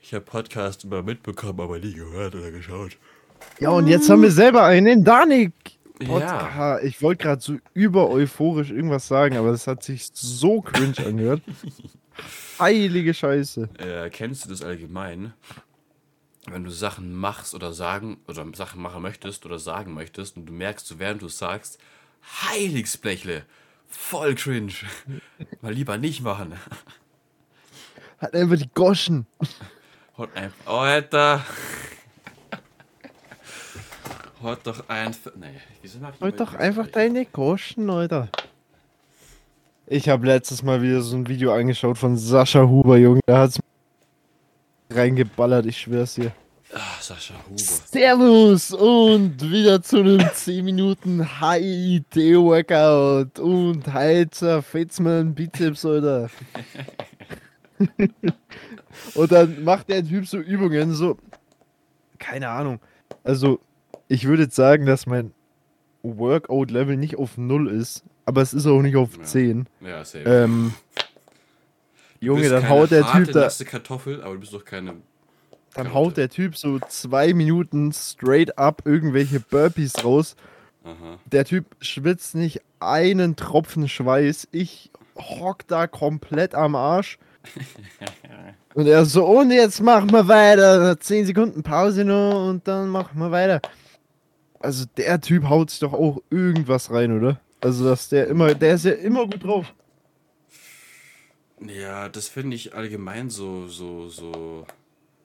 Ich habe Podcast immer mitbekommen, aber nie gehört oder geschaut. Ja, und jetzt haben wir selber einen Danik. Ja. Podcast. Ich wollte gerade so über euphorisch irgendwas sagen, aber das hat sich so cringe angehört. [LAUGHS] Heilige Scheiße. Äh, kennst du das allgemein? Wenn du Sachen machst oder sagen oder Sachen machen möchtest oder sagen möchtest und du merkst, so während du es sagst, Heiligsblechle, voll cringe. [LAUGHS] Mal lieber nicht machen. [LAUGHS] Hat einfach die Goschen. [LAUGHS] Hot ein. Oh, Alter. Hot doch einfach. Nee, wieso mag ich Halt immer doch einfach deine Goschen, Alter. Ich habe letztes Mal wieder so ein Video angeschaut von Sascha Huber, Junge. Da hat's reingeballert, ich schwör's dir. Ah, Sascha Huber. Servus und wieder zu einem 10 Minuten High-IT-Workout und heute zerfetzt man Bizeps, Alter. [LAUGHS] und dann macht der Typ so Übungen, so, keine Ahnung. Also, ich würde jetzt sagen, dass mein Workout-Level nicht auf 0 ist, aber es ist auch nicht auf Ja. 10. Ja, safe. Ähm, Junge, dann haut der harte, Typ da. Kartoffel, aber du bist doch keine. Dann Karotte. haut der Typ so zwei Minuten straight up irgendwelche Burpees raus. Aha. Der Typ schwitzt nicht einen Tropfen Schweiß. Ich hock da komplett am Arsch. [LAUGHS] Und er so, und jetzt machen wir weiter. Zehn Sekunden Pause noch und dann machen wir weiter. Also der Typ haut sich doch auch irgendwas rein, oder? Also dass der immer, der ist ja immer gut drauf. Ja, das finde ich allgemein so, so, so.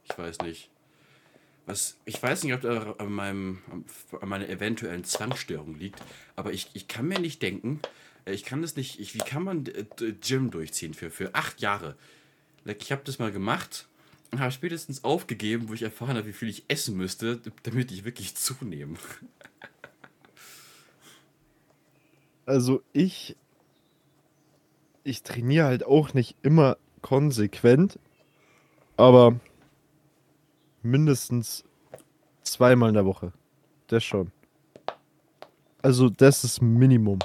Ich weiß nicht. Was, ich weiß nicht, ob da an, meinem, an meiner eventuellen Zwangsstörung liegt, aber ich, ich kann mir nicht denken, äh, ich kann das nicht, ich, wie kann man äh, Gym durchziehen für, für acht Jahre? Ich habe das mal gemacht und habe spätestens aufgegeben, wo ich erfahren habe, wie viel ich essen müsste, damit ich wirklich zunehme. Also ich, ich trainiere halt auch nicht immer konsequent, aber mindestens zweimal in der Woche. Das schon. Also, das ist Minimum.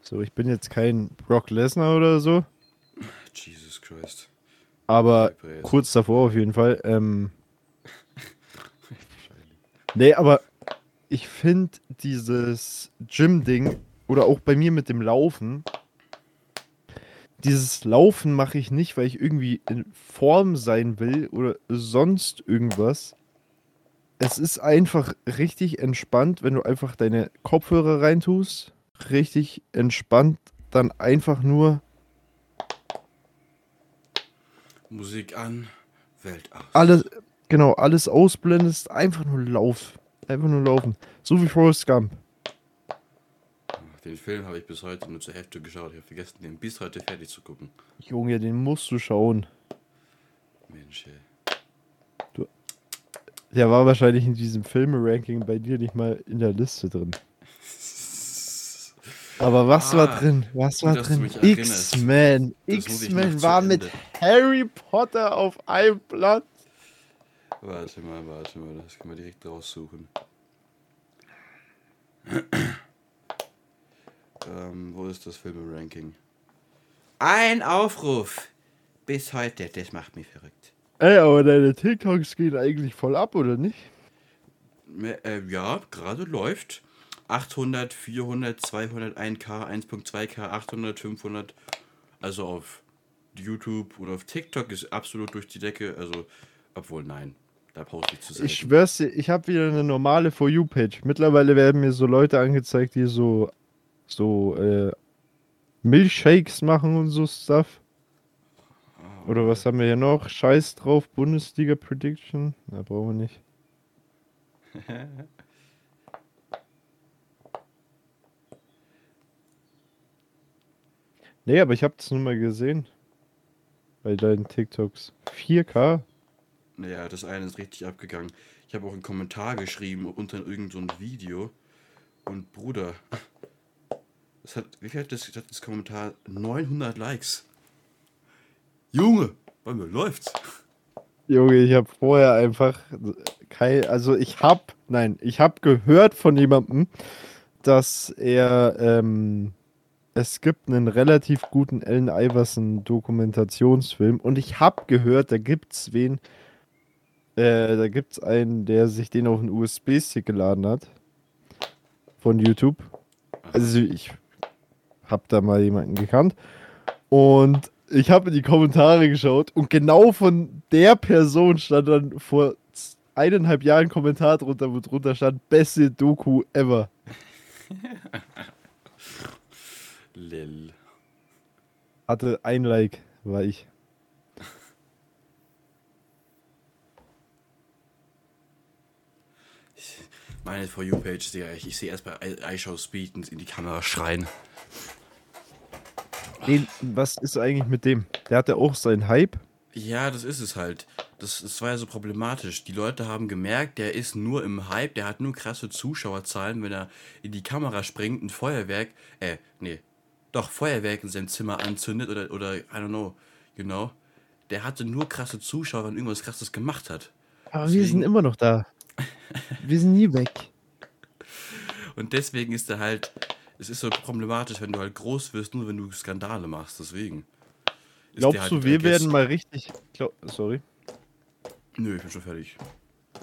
So, ich bin jetzt kein Brock Lesnar oder so, Jesus Christ. aber kurz davor auf jeden Fall. Ähm, [LAUGHS] nee, aber ich finde dieses Gym-Ding oder auch bei mir mit dem Laufen, dieses Laufen mache ich nicht, weil ich irgendwie in Form sein will oder sonst irgendwas. Es ist einfach richtig entspannt, wenn du einfach deine Kopfhörer reintust. Richtig entspannt, dann einfach nur Musik an, Welt aus. alles, genau, alles ausblendest, einfach nur lauf. Einfach nur laufen. So wie Forrest Gump. Den Film habe ich bis heute nur zur Hälfte geschaut. Ich habe vergessen, den bis heute fertig zu gucken. Junge, den musst du schauen. Mensch, ey. Der war wahrscheinlich in diesem Filme-Ranking bei dir nicht mal in der Liste drin. [LAUGHS] Aber was war Ah, drin? Was war du drin? X-Men. X-Men war mit Harry Potter auf einem Platz. Warte mal, warte mal, das können wir direkt raussuchen. Ähm, wo ist das Filme-Ranking? Ein Aufruf! Bis heute, das macht mich verrückt. Ey, aber deine TikToks gehen eigentlich voll ab, oder nicht? Äh, ja, gerade läuft. 800, 400, 200, 1K, 1.2K, 800, 500. Also auf YouTube oder auf TikTok ist absolut durch die Decke. Also, obwohl, nein. Da poste ich zu selten. Ich schwör's dir, ich habe wieder eine normale For You-Page. Mittlerweile werden mir so Leute angezeigt, die so, so, äh, Milchshakes machen und so Stuff. Oder was haben wir hier noch? Scheiß drauf, Bundesliga Prediction. Na, brauchen wir nicht. [LAUGHS] nee, aber ich habe das nur mal gesehen. Bei deinen TikToks. 4K? Naja, das eine ist richtig abgegangen. Ich habe auch einen Kommentar geschrieben unter irgendein so ein Video. Und Bruder, das hat, wie viel hat das, hat das Kommentar? 900 Likes. Junge, bei mir läuft's. Junge, ich habe vorher einfach kein, also ich habe, nein, ich habe gehört von jemandem, dass er, ähm, es gibt einen relativ guten Allen Iverson Dokumentationsfilm und ich habe gehört, da gibt's wen, äh, da gibt's einen, der sich den auf einen USB-Stick geladen hat von YouTube. Also ich habe da mal jemanden gekannt und ich habe in die Kommentare geschaut und genau von der Person stand dann vor eineinhalb Jahren ein Kommentar drunter, wo drunter stand, beste Doku ever. [LAUGHS] Lil. Hatte ein Like, war ich. Meine For You-Page, ich, ich sehe erst bei iShow Speed in die Kamera schreien. Den, was ist eigentlich mit dem? Der hatte auch seinen Hype. Ja, das ist es halt. Das, das war ja so problematisch. Die Leute haben gemerkt, der ist nur im Hype, der hat nur krasse Zuschauerzahlen, wenn er in die Kamera springt, ein Feuerwerk, äh, nee, doch, Feuerwerk in seinem Zimmer anzündet oder, oder, I don't know, you know. Der hatte nur krasse Zuschauer, wenn irgendwas krasses gemacht hat. Aber wir sind Deswegen- immer noch da. [LAUGHS] Wir sind nie weg. Und deswegen ist er halt, es ist so problematisch, wenn du halt groß wirst, nur wenn du Skandale machst, deswegen. ist Glaubst halt du, wir werden mal richtig. Glaub, sorry. Nö, ich bin schon fertig.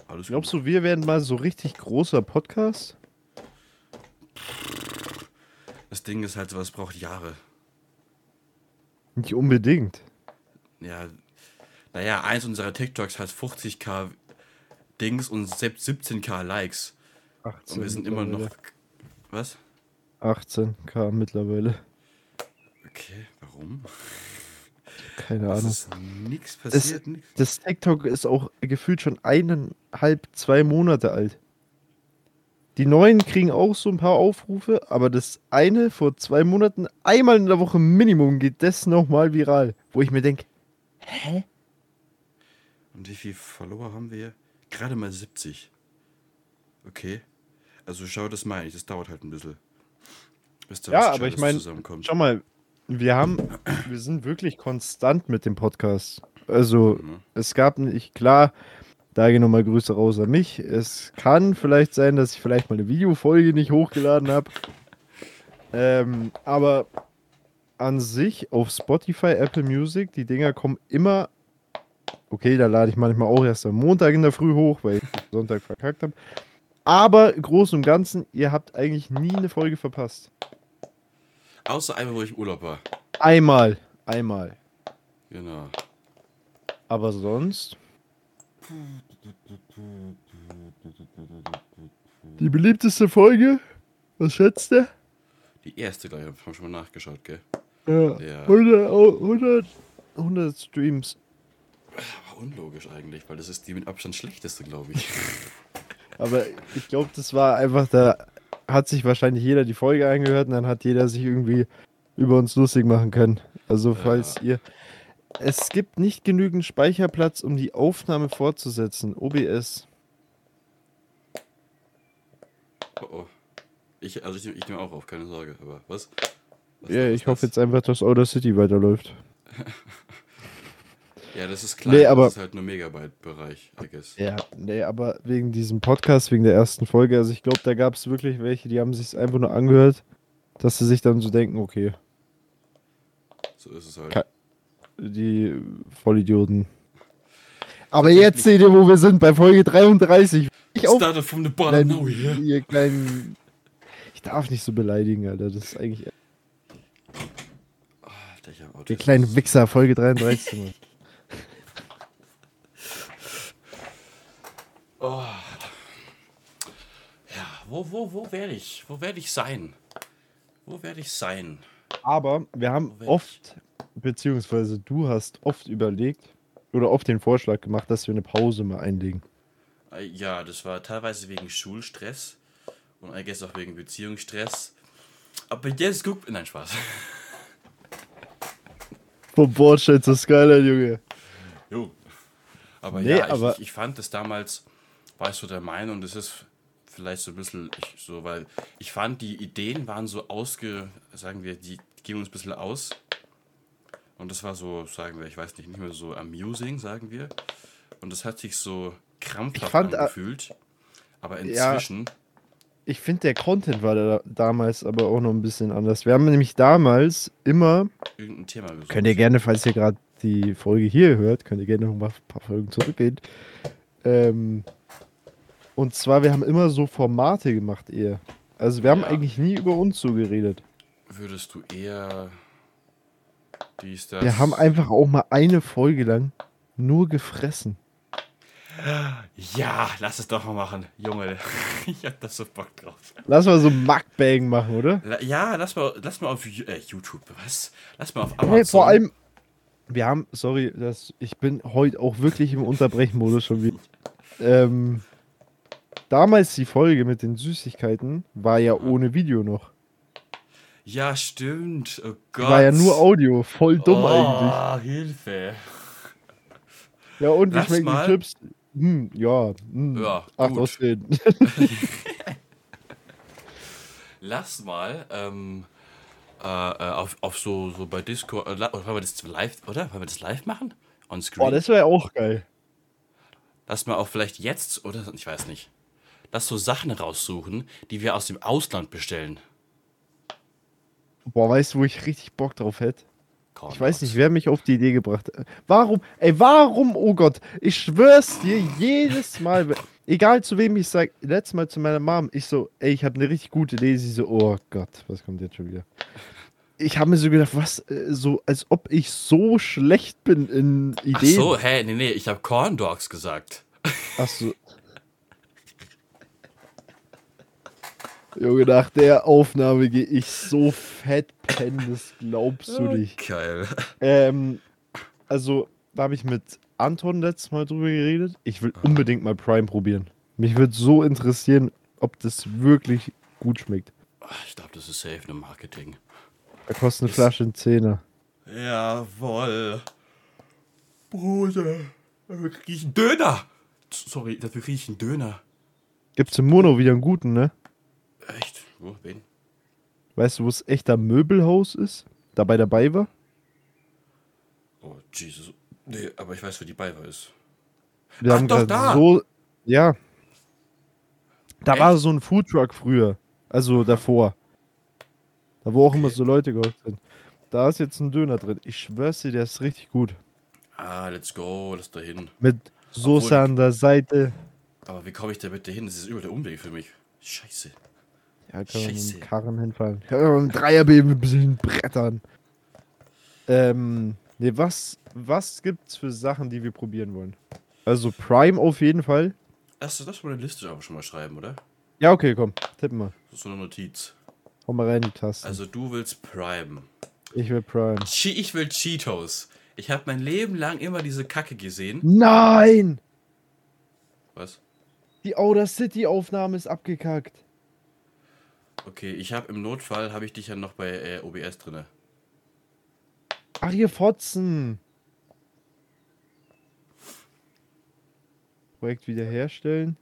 Alles Glaubst du, wir werden mal so richtig großer Podcast? Das Ding ist halt, sowas braucht Jahre. Nicht unbedingt. Ja, naja, eins unserer TikToks hat 50k Dings und selbst 17k Likes. 18 Und wir sind immer noch. Was? 18k mittlerweile. Okay, warum? Keine Es Ahnung. ist nichts Das, passiert. nix. das TikTok ist auch gefühlt schon eineinhalb, zwei Monate alt. Die neuen kriegen auch so ein paar Aufrufe, aber das eine vor zwei Monaten, einmal in der Woche Minimum, geht das nochmal viral. Wo ich mir denke, hä? Und wie viele Follower haben wir? Gerade mal 70. Okay. Also schau das mal, das dauert halt ein bisschen. Bis da Ja, aber ich Gescheites meine, zusammenkommt. schau mal, wir haben, wir sind wirklich konstant mit dem Podcast. Also, Mhm. es gab nicht, klar, da gehen nochmal Grüße raus an mich. Es kann vielleicht sein, dass ich vielleicht mal eine Videofolge nicht hochgeladen habe. ähm, aber an sich auf Spotify, Apple Music, die Dinger kommen immer. Okay, da lade ich manchmal auch erst am Montag in der Früh hoch, weil ich Sonntag verkackt habe. Aber im Großen und Ganzen, ihr habt eigentlich nie eine Folge verpasst. Außer einmal, wo ich im Urlaub war. Einmal. Einmal. Genau. Aber sonst. Die beliebteste Folge? Was schätzt du? Die erste, glaube ich, haben wir schon mal nachgeschaut, gell? Ja. Ja. 100, oh, 100, 100 Streams. Aber unlogisch eigentlich, weil das ist die mit Abstand schlechteste, glaube ich. Aber ich glaube, das war einfach, da hat sich wahrscheinlich jeder die Folge angehört und dann hat jeder sich irgendwie über uns lustig machen können. Also falls ihr. Es gibt nicht genügend Speicherplatz, um die Aufnahme fortzusetzen. OBS. Oh oh. Ich, also ich, ich nehme auch auf, keine Sorge. Aber was? was Ja, ich hoffe jetzt einfach, dass Outer City weiterläuft. [LAUGHS] Ja, das ist klein, Nee, aber- das ist halt nur Megabyte-Bereich, I guess. Ja, nee, aber wegen diesem Podcast, wegen der ersten Folge, also ich glaube, da gab es wirklich welche, die haben sich einfach nur angehört, dass sie sich dann so denken, okay, So ist es halt. Ka- die Vollidioten. Aber jetzt seht ihr, wo wir sind, bei Folge 33. Ich auch. Started from the bottom, now Kleinen, here. ihr kleinen. Ich darf nicht so beleidigen, Alter. Das ist eigentlich. Alter, ich hab Der Autismus. kleine Wichser, Folge 33. Mann. Ja, wo, wo, wo werde ich? Wo werde ich sein? Wo werde ich sein? Aber wir haben oft, beziehungsweise du hast oft überlegt oder oft den Vorschlag gemacht, dass wir eine Pause mal einlegen. Äh, Ja, das war teilweise wegen Schulstress und I guess auch wegen Beziehungsstress. Aber jetzt guckt. Nein, Spaß. [LAUGHS] Vom Bordstein zur Skyline, Junge. Jo. Aber Nee, ja, ich, aber- ich, ich fand das damals, war ich so der Meinung, das ist vielleicht so ein bisschen ich, so, weil ich fand, die Ideen waren so ausge, sagen wir, die gehen uns ein bisschen aus. Und das war so, sagen wir, ich weiß nicht, nicht mehr so amusing, sagen wir. Und das hat sich so krampfhaft fand, äh, angefühlt. Aber ja. inzwischen, Ich finde, der Content war da damals aber auch noch ein bisschen anders. Wir haben nämlich damals immer, irgendein Thema gesucht. könnt ihr gerne, falls ihr gerade die Folge hier hört, könnt ihr gerne noch mal ein paar Folgen zurückgehen. Ähm, und zwar, wir haben immer so Formate gemacht eher. Also wir haben Ja. eigentlich nie über uns so geredet. Würdest du eher dies, das. Wir haben einfach auch mal eine Folge lang nur gefressen. Ja, lass es doch mal machen, Junge. [LAUGHS] ich hab da so Bock drauf. Lass mal so Mukbang machen, oder? Ja, lass mal, lass mal auf äh, YouTube, was? Lass mal auf Amazon. Hey, vor allem, wir haben, sorry, das, ich bin heute auch wirklich im Unterbrechenmodus schon wieder. [LAUGHS] Ähm, damals die Folge mit den Süßigkeiten war ja ohne Video noch. Ja, stimmt. Oh Gott. War ja nur Audio, voll dumm oh, eigentlich. Hilfe. Ja, und lass schmecken die. Chips? Hm, ja, hm, Ja, acht aus zehn. [LAUGHS] Lass mal ähm, äh, äh, auf, auf so, so bei Discord. Äh, wollen wir das live, oder? Wollen wir das live machen? On screen? Boah, das wäre auch geil. Lass mal auch vielleicht jetzt, oder? Ich weiß nicht. Lass so Sachen raussuchen, die wir aus dem Ausland bestellen. Boah, weißt du, wo ich richtig Bock drauf hätte? Corn Ich weiß nicht, wer mich auf die Idee gebracht hat. Warum? Ey, warum? Oh Gott, ich schwör's dir jedes Mal, egal zu wem ich sag, letztes Mal zu meiner Mom, ich so, ey, ich habe eine richtig gute Idee. Sie so, oh Gott, was kommt jetzt schon wieder? Ich habe mir so gedacht, was, äh, so, als ob ich so schlecht bin in Ideen. Ach so, hä, nee, nee, ich habe Corn Dogs gesagt. Ach so. Junge, nach der Aufnahme gehe ich so fett pennen, das glaubst du nicht. Geil. Ähm, also, da habe ich mit Anton letztes Mal drüber geredet. Ich will unbedingt mal Prime probieren. Mich würde so interessieren, ob das wirklich gut schmeckt. Ich glaube, das ist safe nur Marketing. Da kostet eine Flasche einen Zehner. Jawoll. Bruder, dafür krieg ich einen Döner. Sorry, dafür krieg ich einen Döner. Gibt's im Mono wieder einen guten, ne? Echt? Wo, wen? Weißt du, wo es echter Möbelhaus ist? Dabei dabei war? Oh, Jesus. Nee, aber ich weiß, wer die Bayer ist. Wir Ach, haben doch, da. so. Ja. Da Echt? war so ein Foodtruck früher. Also davor. Da wo auch immer so Leute gehockt sind. Da ist jetzt ein Döner drin. Ich schwör's dir, der ist richtig gut. Ah, let's go, lass da hin. Mit Soße Obwohl- an der Seite. Aber wie komme ich da bitte hin? Das ist über der Umweg für mich. Scheiße. Ja, kann man mit dem Karren hinfahren. [LAUGHS] Kann man mit dem Dreierbeben ein bisschen brettern. Ähm, nee, was, was gibt's für Sachen, die wir probieren wollen? Also Prime auf jeden Fall. Lass das mal eine Liste aber schon mal schreiben, oder? Ja, okay, komm. Tippen mal. Das ist so eine Notiz. Hau mal rein in die Taste. Also du willst Prime. ich will Prime. Che ich will Cheetos. Ich habe mein Leben lang immer diese Kacke gesehen. Nein! Was? Die Outer City Aufnahme ist abgekackt. Okay, ich habe im Notfall habe ich dich ja noch bei äh, OBS drinne. Ach, ihr Fotzen. Projekt wiederherstellen.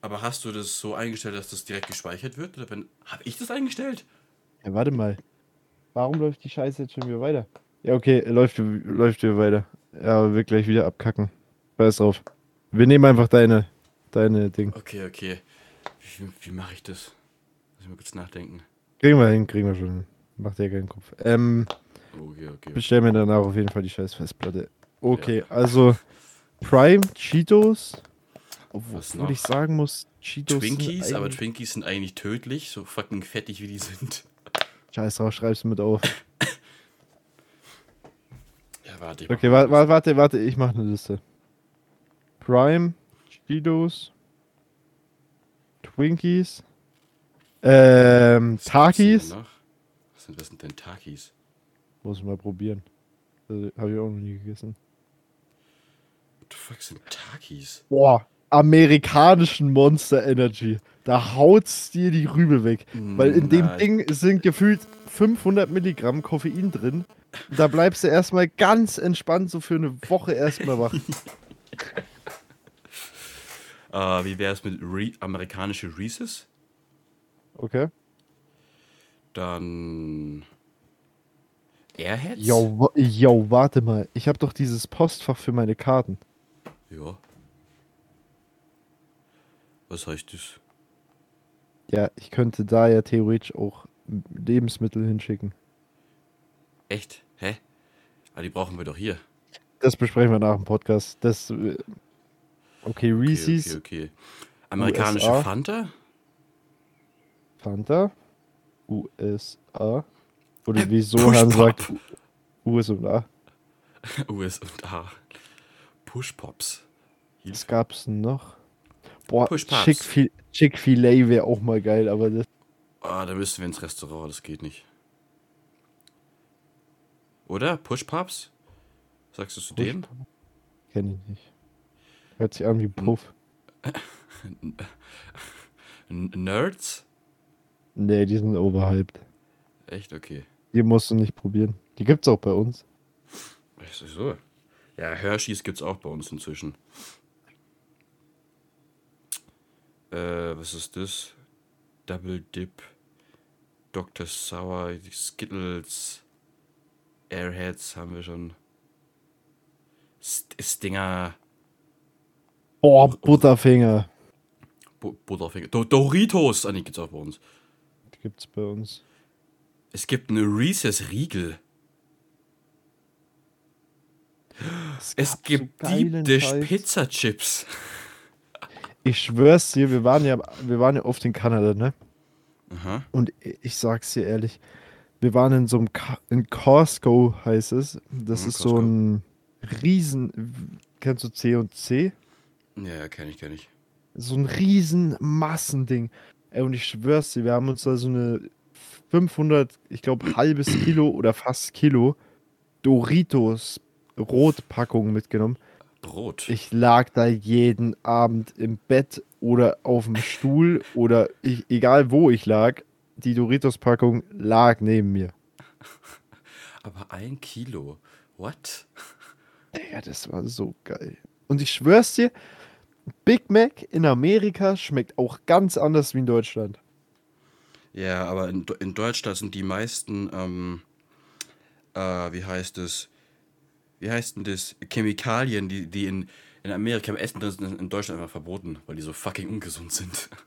Aber hast du das so eingestellt, dass das direkt gespeichert wird? Oder wenn habe ich das eingestellt? Ja, warte mal. Warum läuft die Scheiße jetzt schon wieder weiter? Ja, okay, läuft, läuft wieder weiter. Ja, aber wird gleich wieder abkacken. Scheiß drauf. Wir nehmen einfach deine, deine Ding. Okay, okay. Wie, wie mache ich das? Muss ich mal kurz nachdenken. Kriegen wir hin, kriegen wir schon hin. Macht ja keinen Kopf. Ähm, Okay, okay. bestellen wir danach auf jeden Fall die scheiß Festplatte. Okay, also Prime, Cheetos. Obwohl ich sagen muss, Cheetos. sind Twinkies, aber eigentlich- Twinkies sind eigentlich tödlich, so fucking fettig wie die sind. Scheiß drauf, schreib's mit auf. Ja, warte. ich mach Okay, mal wa wa warte, warte, ich mache eine Liste. Prime, Cheetos, Twinkies, ähm, Takis. Was sind, was sind denn Takis? Muss ich mal probieren. Also, Habe ich auch noch nie gegessen. What the fuck sind Takis? Boah, amerikanischen Monster Energy. Da haut's dir die Rübe weg. Weil in dem Nein. Ding sind gefühlt 500 Milligramm Koffein drin. Da bleibst du erstmal ganz entspannt so für eine Woche erstmal wach. [LAUGHS] Äh, wie wäre es mit Re amerikanische Reese's? Okay? Dann. Airheads? Yo, yo, warte mal. Ich habe doch dieses Postfach für meine Karten. Ja. Was heißt das? Ja, ich könnte da ja theoretisch auch Lebensmittel hinschicken. Echt? Hä? Ah, die brauchen wir doch hier. Das besprechen wir nach dem Podcast. Das. Okay, Okay, Reese's, okay, okay. Amerikanische USA. Fanta? Fanta, USA. Oder [LAUGHS] wie Sohan sagt, USA. US und A. [LAUGHS] Was gab's denn noch? Boah, Chick-fil-A wäre auch mal geil, aber das. Ah, da müssen wir ins Restaurant, das geht nicht. Oder? Push Pops? Sagst du zu Push dem? Kenn ich nicht. Hört sich an wie Puff. Nerds? Nee, die sind overhyped. Echt? Okay. Die musst du nicht probieren. Die gibt's auch bei uns. Das so? Ja, Hershey's gibt's auch bei uns inzwischen. Äh, was ist das? Double Dip, Dr. Sour, Skittles, Airheads haben wir schon. St Stinger, Boah, Butterfinger. Bu Butterfinger, Do Doritos, ah, die gibt's auch bei uns. Die gibt's bei uns. Es gibt eine Reese's Riegel. Es gab gibt so Deep Dish. Pizza Chips. Ich schwör's dir, wir waren ja, wir waren ja oft in Kanada, ne? Aha. Und ich sag's dir ehrlich, wir waren in so einem Ka in Costco heißt es. Das Mhm, ist so Costco. ein riesen, kennst du C und C? Ja, ja, kenn ich, kenn ich. So ein riesen Massending. Ey, und ich schwör's dir, wir haben uns da so eine 500, ich glaube halbes Kilo oder fast Kilo Doritos Rotpackung mitgenommen. Brot. Ich lag da jeden Abend im Bett oder auf dem Stuhl oder ich, egal wo ich lag, die Doritos-Packung lag neben mir. [LAUGHS] Aber ein Kilo. What? [LAUGHS] Ja, das war so geil. Und ich schwör's dir, Big Mac in Amerika schmeckt auch ganz anders wie in Deutschland. Ja, aber in, in Deutschland sind die meisten, ähm, äh, wie heißt es, wie heißt denn das? Chemikalien, die, die in, in Amerika im Essen drin sind, in Deutschland einfach verboten, weil die so fucking ungesund sind. [LAUGHS]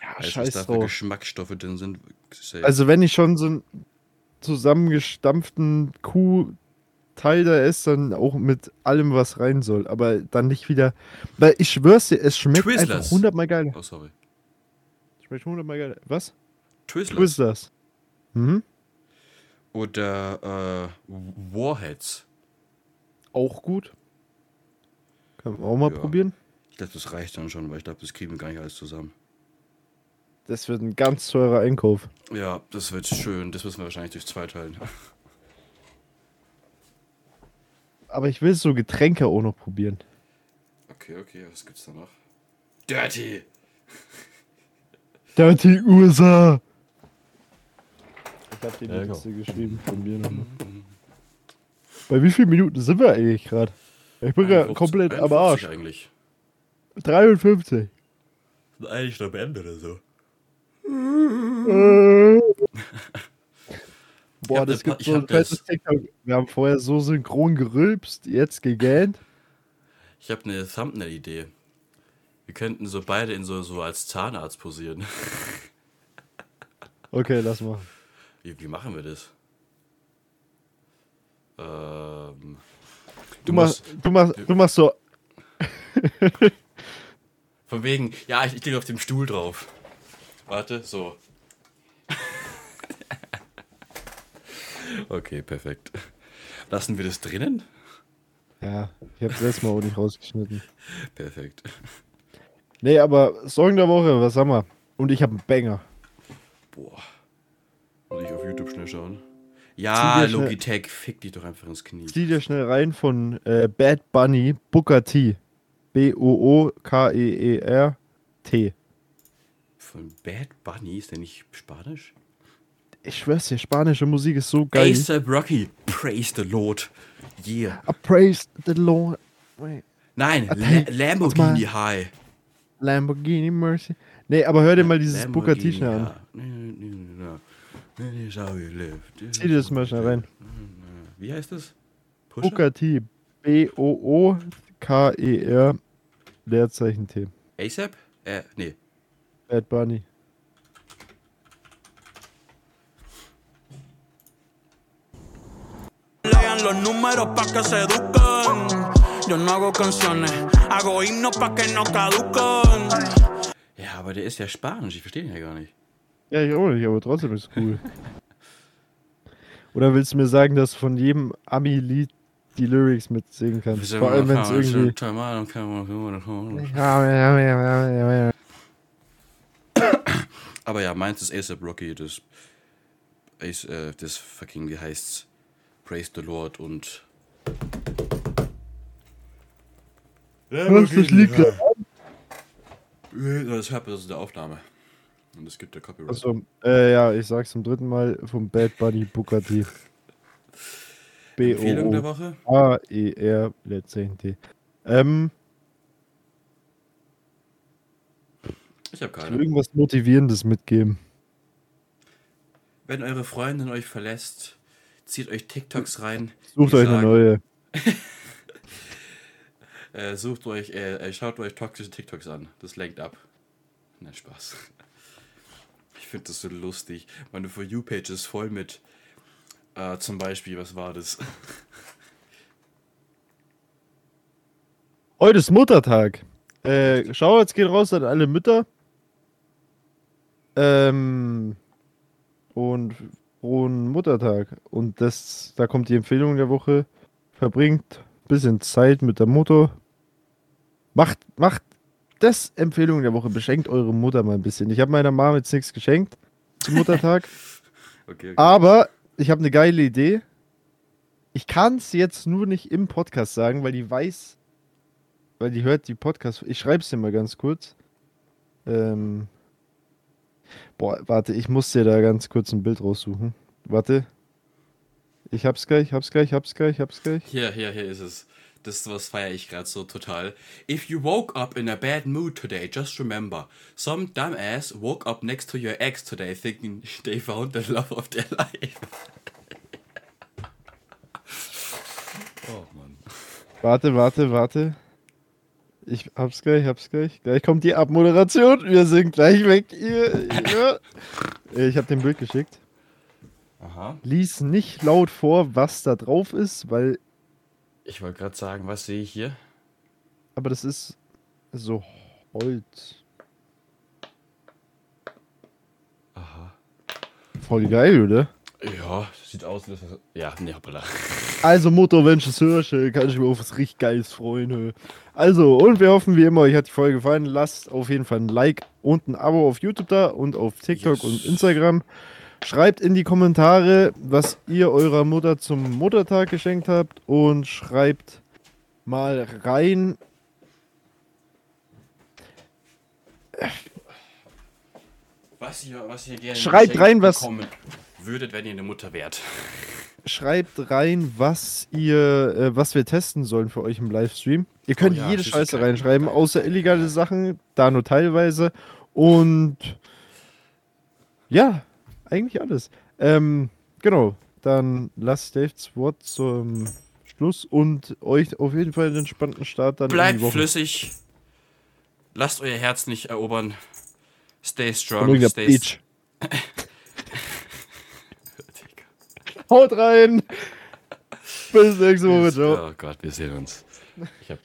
Ja, was scheiß da für drauf. Geschmacksstoffe drin sind? Safe. Also wenn ich schon so einen zusammengestampften Kuhteil da esse, dann auch mit allem, was rein soll. Aber dann nicht wieder. Weil ich schwör's dir, es schmeckt Twizzlers. einfach hundertmal geiler. oh, sorry. Schmeckt hundertmal geiler. Was? Twizzlers. Twizzlers. Mhm. Oder äh, Warheads. Auch gut. Können wir auch mal Ja. probieren. Ich glaube, das reicht dann schon, weil ich glaube, das kriegen wir gar nicht alles zusammen. Das wird ein ganz teurer Einkauf. Ja, das wird schön. Das müssen wir wahrscheinlich durch zwei teilen. [LAUGHS] Aber ich will so Getränke auch noch probieren. Okay, okay, was gibt's da noch? Dirty! [LAUGHS] Dirty USA! Ich hab die Ja, Liste geschrieben von mir nochmal. Bei wie vielen Minuten sind wir eigentlich gerade? Ich bin ja 51 komplett am 51 Arsch. eigentlich. 53. Sind eigentlich noch beendet oder so. [LAUGHS] [LAUGHS] Boah, das gibt so ein fettes TikTok. Wir haben vorher so synchron gerülpst, jetzt gegähnt. Ich habe eine Thumbnail-Idee. Wir könnten so beide in so, so als Zahnarzt posieren. [LAUGHS] Okay, lass mal. Wie, wie machen wir das? Ähm, Du machst, du machst, du machst so. Von wegen, ja, ich, ich liege auf dem Stuhl drauf. Warte, so. Okay, perfekt. Lassen wir das drinnen? Ja, ich hab's letztes Mal auch nicht rausgeschnitten. Perfekt. Nee, aber Song der Woche, was haben wir? Und ich hab einen Banger. Boah. Muss ich auf YouTube schnell schauen? Ja, dir schnell- Logitech, fick dich doch einfach ins Knie. Zieh dir schnell rein von äh, Bad Bunny, Booker T. B-O-O-K-E-E-R-T. Von Bad Bunny, ist der nicht Spanisch? Ich schwör's dir, spanische Musik ist so geil. ASAP Rocky, praise the Lord. Yeah. I praise the Lord. Wait. Nein, La Lamborghini High. Lamborghini Mercy. Nee, aber hör dir mal dieses Booker T schnell an. Zieh dir das mal schnell rein. Wie heißt das? Booker T. B-O-O-K-E-R. Leerzeichen T. ASAP? Äh, nee. Bad Bunny. Lean los números pa' que se eduquen. Yo no hago canciones, hago himnos pa' que no caduquen. Ja, aber der ist ja Spanisch, ich verstehe ihn ja gar nicht. Ja, ich auch nicht, aber trotzdem ist cool. Oder willst du mir sagen, dass du von jedem Ami-Lied die Lyrics mitsingen kannst? Vor allem, wenn es irgendwie. [COUGHS] Aber ja, meins ist ASAP Rocky, das, Ace, äh, das fucking, wie heißt's? Praise the Lord und. Was, das liegt da? Das hört man, das ist der Aufnahme. Und es gibt der Copyright. Achso, äh, ja, ich sag's zum dritten Mal vom Bad Bunny Booker T. Empfehlung der Woche? B-O-O-A-E-R, Leerzeichen T. Ähm, Ich habe ich keine. irgendwas Motivierendes mitgeben. Wenn eure Freundin euch verlässt, zieht euch TikToks rein. Sucht euch eine sagen, neue. [LAUGHS] Äh, sucht euch, äh, äh, schaut euch toxische TikToks an. Das lenkt ab. Nein, Spaß. Ich finde das so lustig. Meine For You-Page ist voll mit, äh, zum Beispiel, was war das? [LAUGHS] Heute ist Muttertag. Äh, schau, jetzt geht raus an alle Mütter. Ähm, und frohen Muttertag. Und das, da kommt die Empfehlung der Woche. Verbringt ein bisschen Zeit mit der Mutter. Macht, macht das Empfehlung der Woche. Beschenkt eure Mutter mal ein bisschen. Ich habe meiner Mama jetzt nichts geschenkt zum Muttertag. [LAUGHS] Okay, okay. Aber ich habe eine geile Idee. Ich kann es jetzt nur nicht im Podcast sagen, weil die weiß, weil die hört die Podcast. Ich schreibe es dir mal ganz kurz. Ähm, boah, warte, ich muss dir da ganz kurz ein Bild raussuchen. Warte. Ich hab's gleich, hab's gleich, hab's gleich, hab's gleich. Hier, hier, hier ist es. Das was feiere ich gerade so total. If you woke up in a bad mood today, just remember, some dumbass woke up next to your ex today thinking they found the love of their life. oh Mann. Warte, warte, warte. Ich hab's gleich, hab's gleich. Gleich kommt die Abmoderation. Wir sind gleich weg. Ihr, ja. Ich hab den Bild geschickt. Aha. Lies nicht laut vor, was da drauf ist, weil. Ich wollte gerade sagen, was sehe ich hier? Aber das ist so Holz. Aha. Voll geil, oder? Ja, sieht aus wie das. Ja, ne, hoppala. [LAUGHS] Also Mutter, wenn ich es höre, kann ich mir auf was richtig Geiles freuen. hö. Also, und wir hoffen wie immer, euch hat die Folge gefallen. Lasst auf jeden Fall ein Like und ein Abo auf YouTube da und auf TikTok Yes. und Instagram. Schreibt in die Kommentare, was ihr eurer Mutter zum Muttertag geschenkt habt und schreibt mal rein. Was ihr, was ihr gerne Schreibt rein, was- bekommen würdet, wenn ihr eine Mutter wärt. Schreibt rein, was ihr, äh, was wir testen sollen für euch im Livestream. Ihr könnt ja, jede. Scheiße reinschreiben, außer illegale Sachen, da nur teilweise. Und ja, eigentlich alles. Ähm, genau, dann lasst Daves Wort zum Schluss und euch auf jeden Fall einen entspannten Start dann Bleibt flüssig. Lasst euer Herz nicht erobern. Stay strong. Stay Bitch. [LAUGHS] Haut rein! Bis nächste Woche, ciao. Oh Gott, wir sehen uns. Ich hab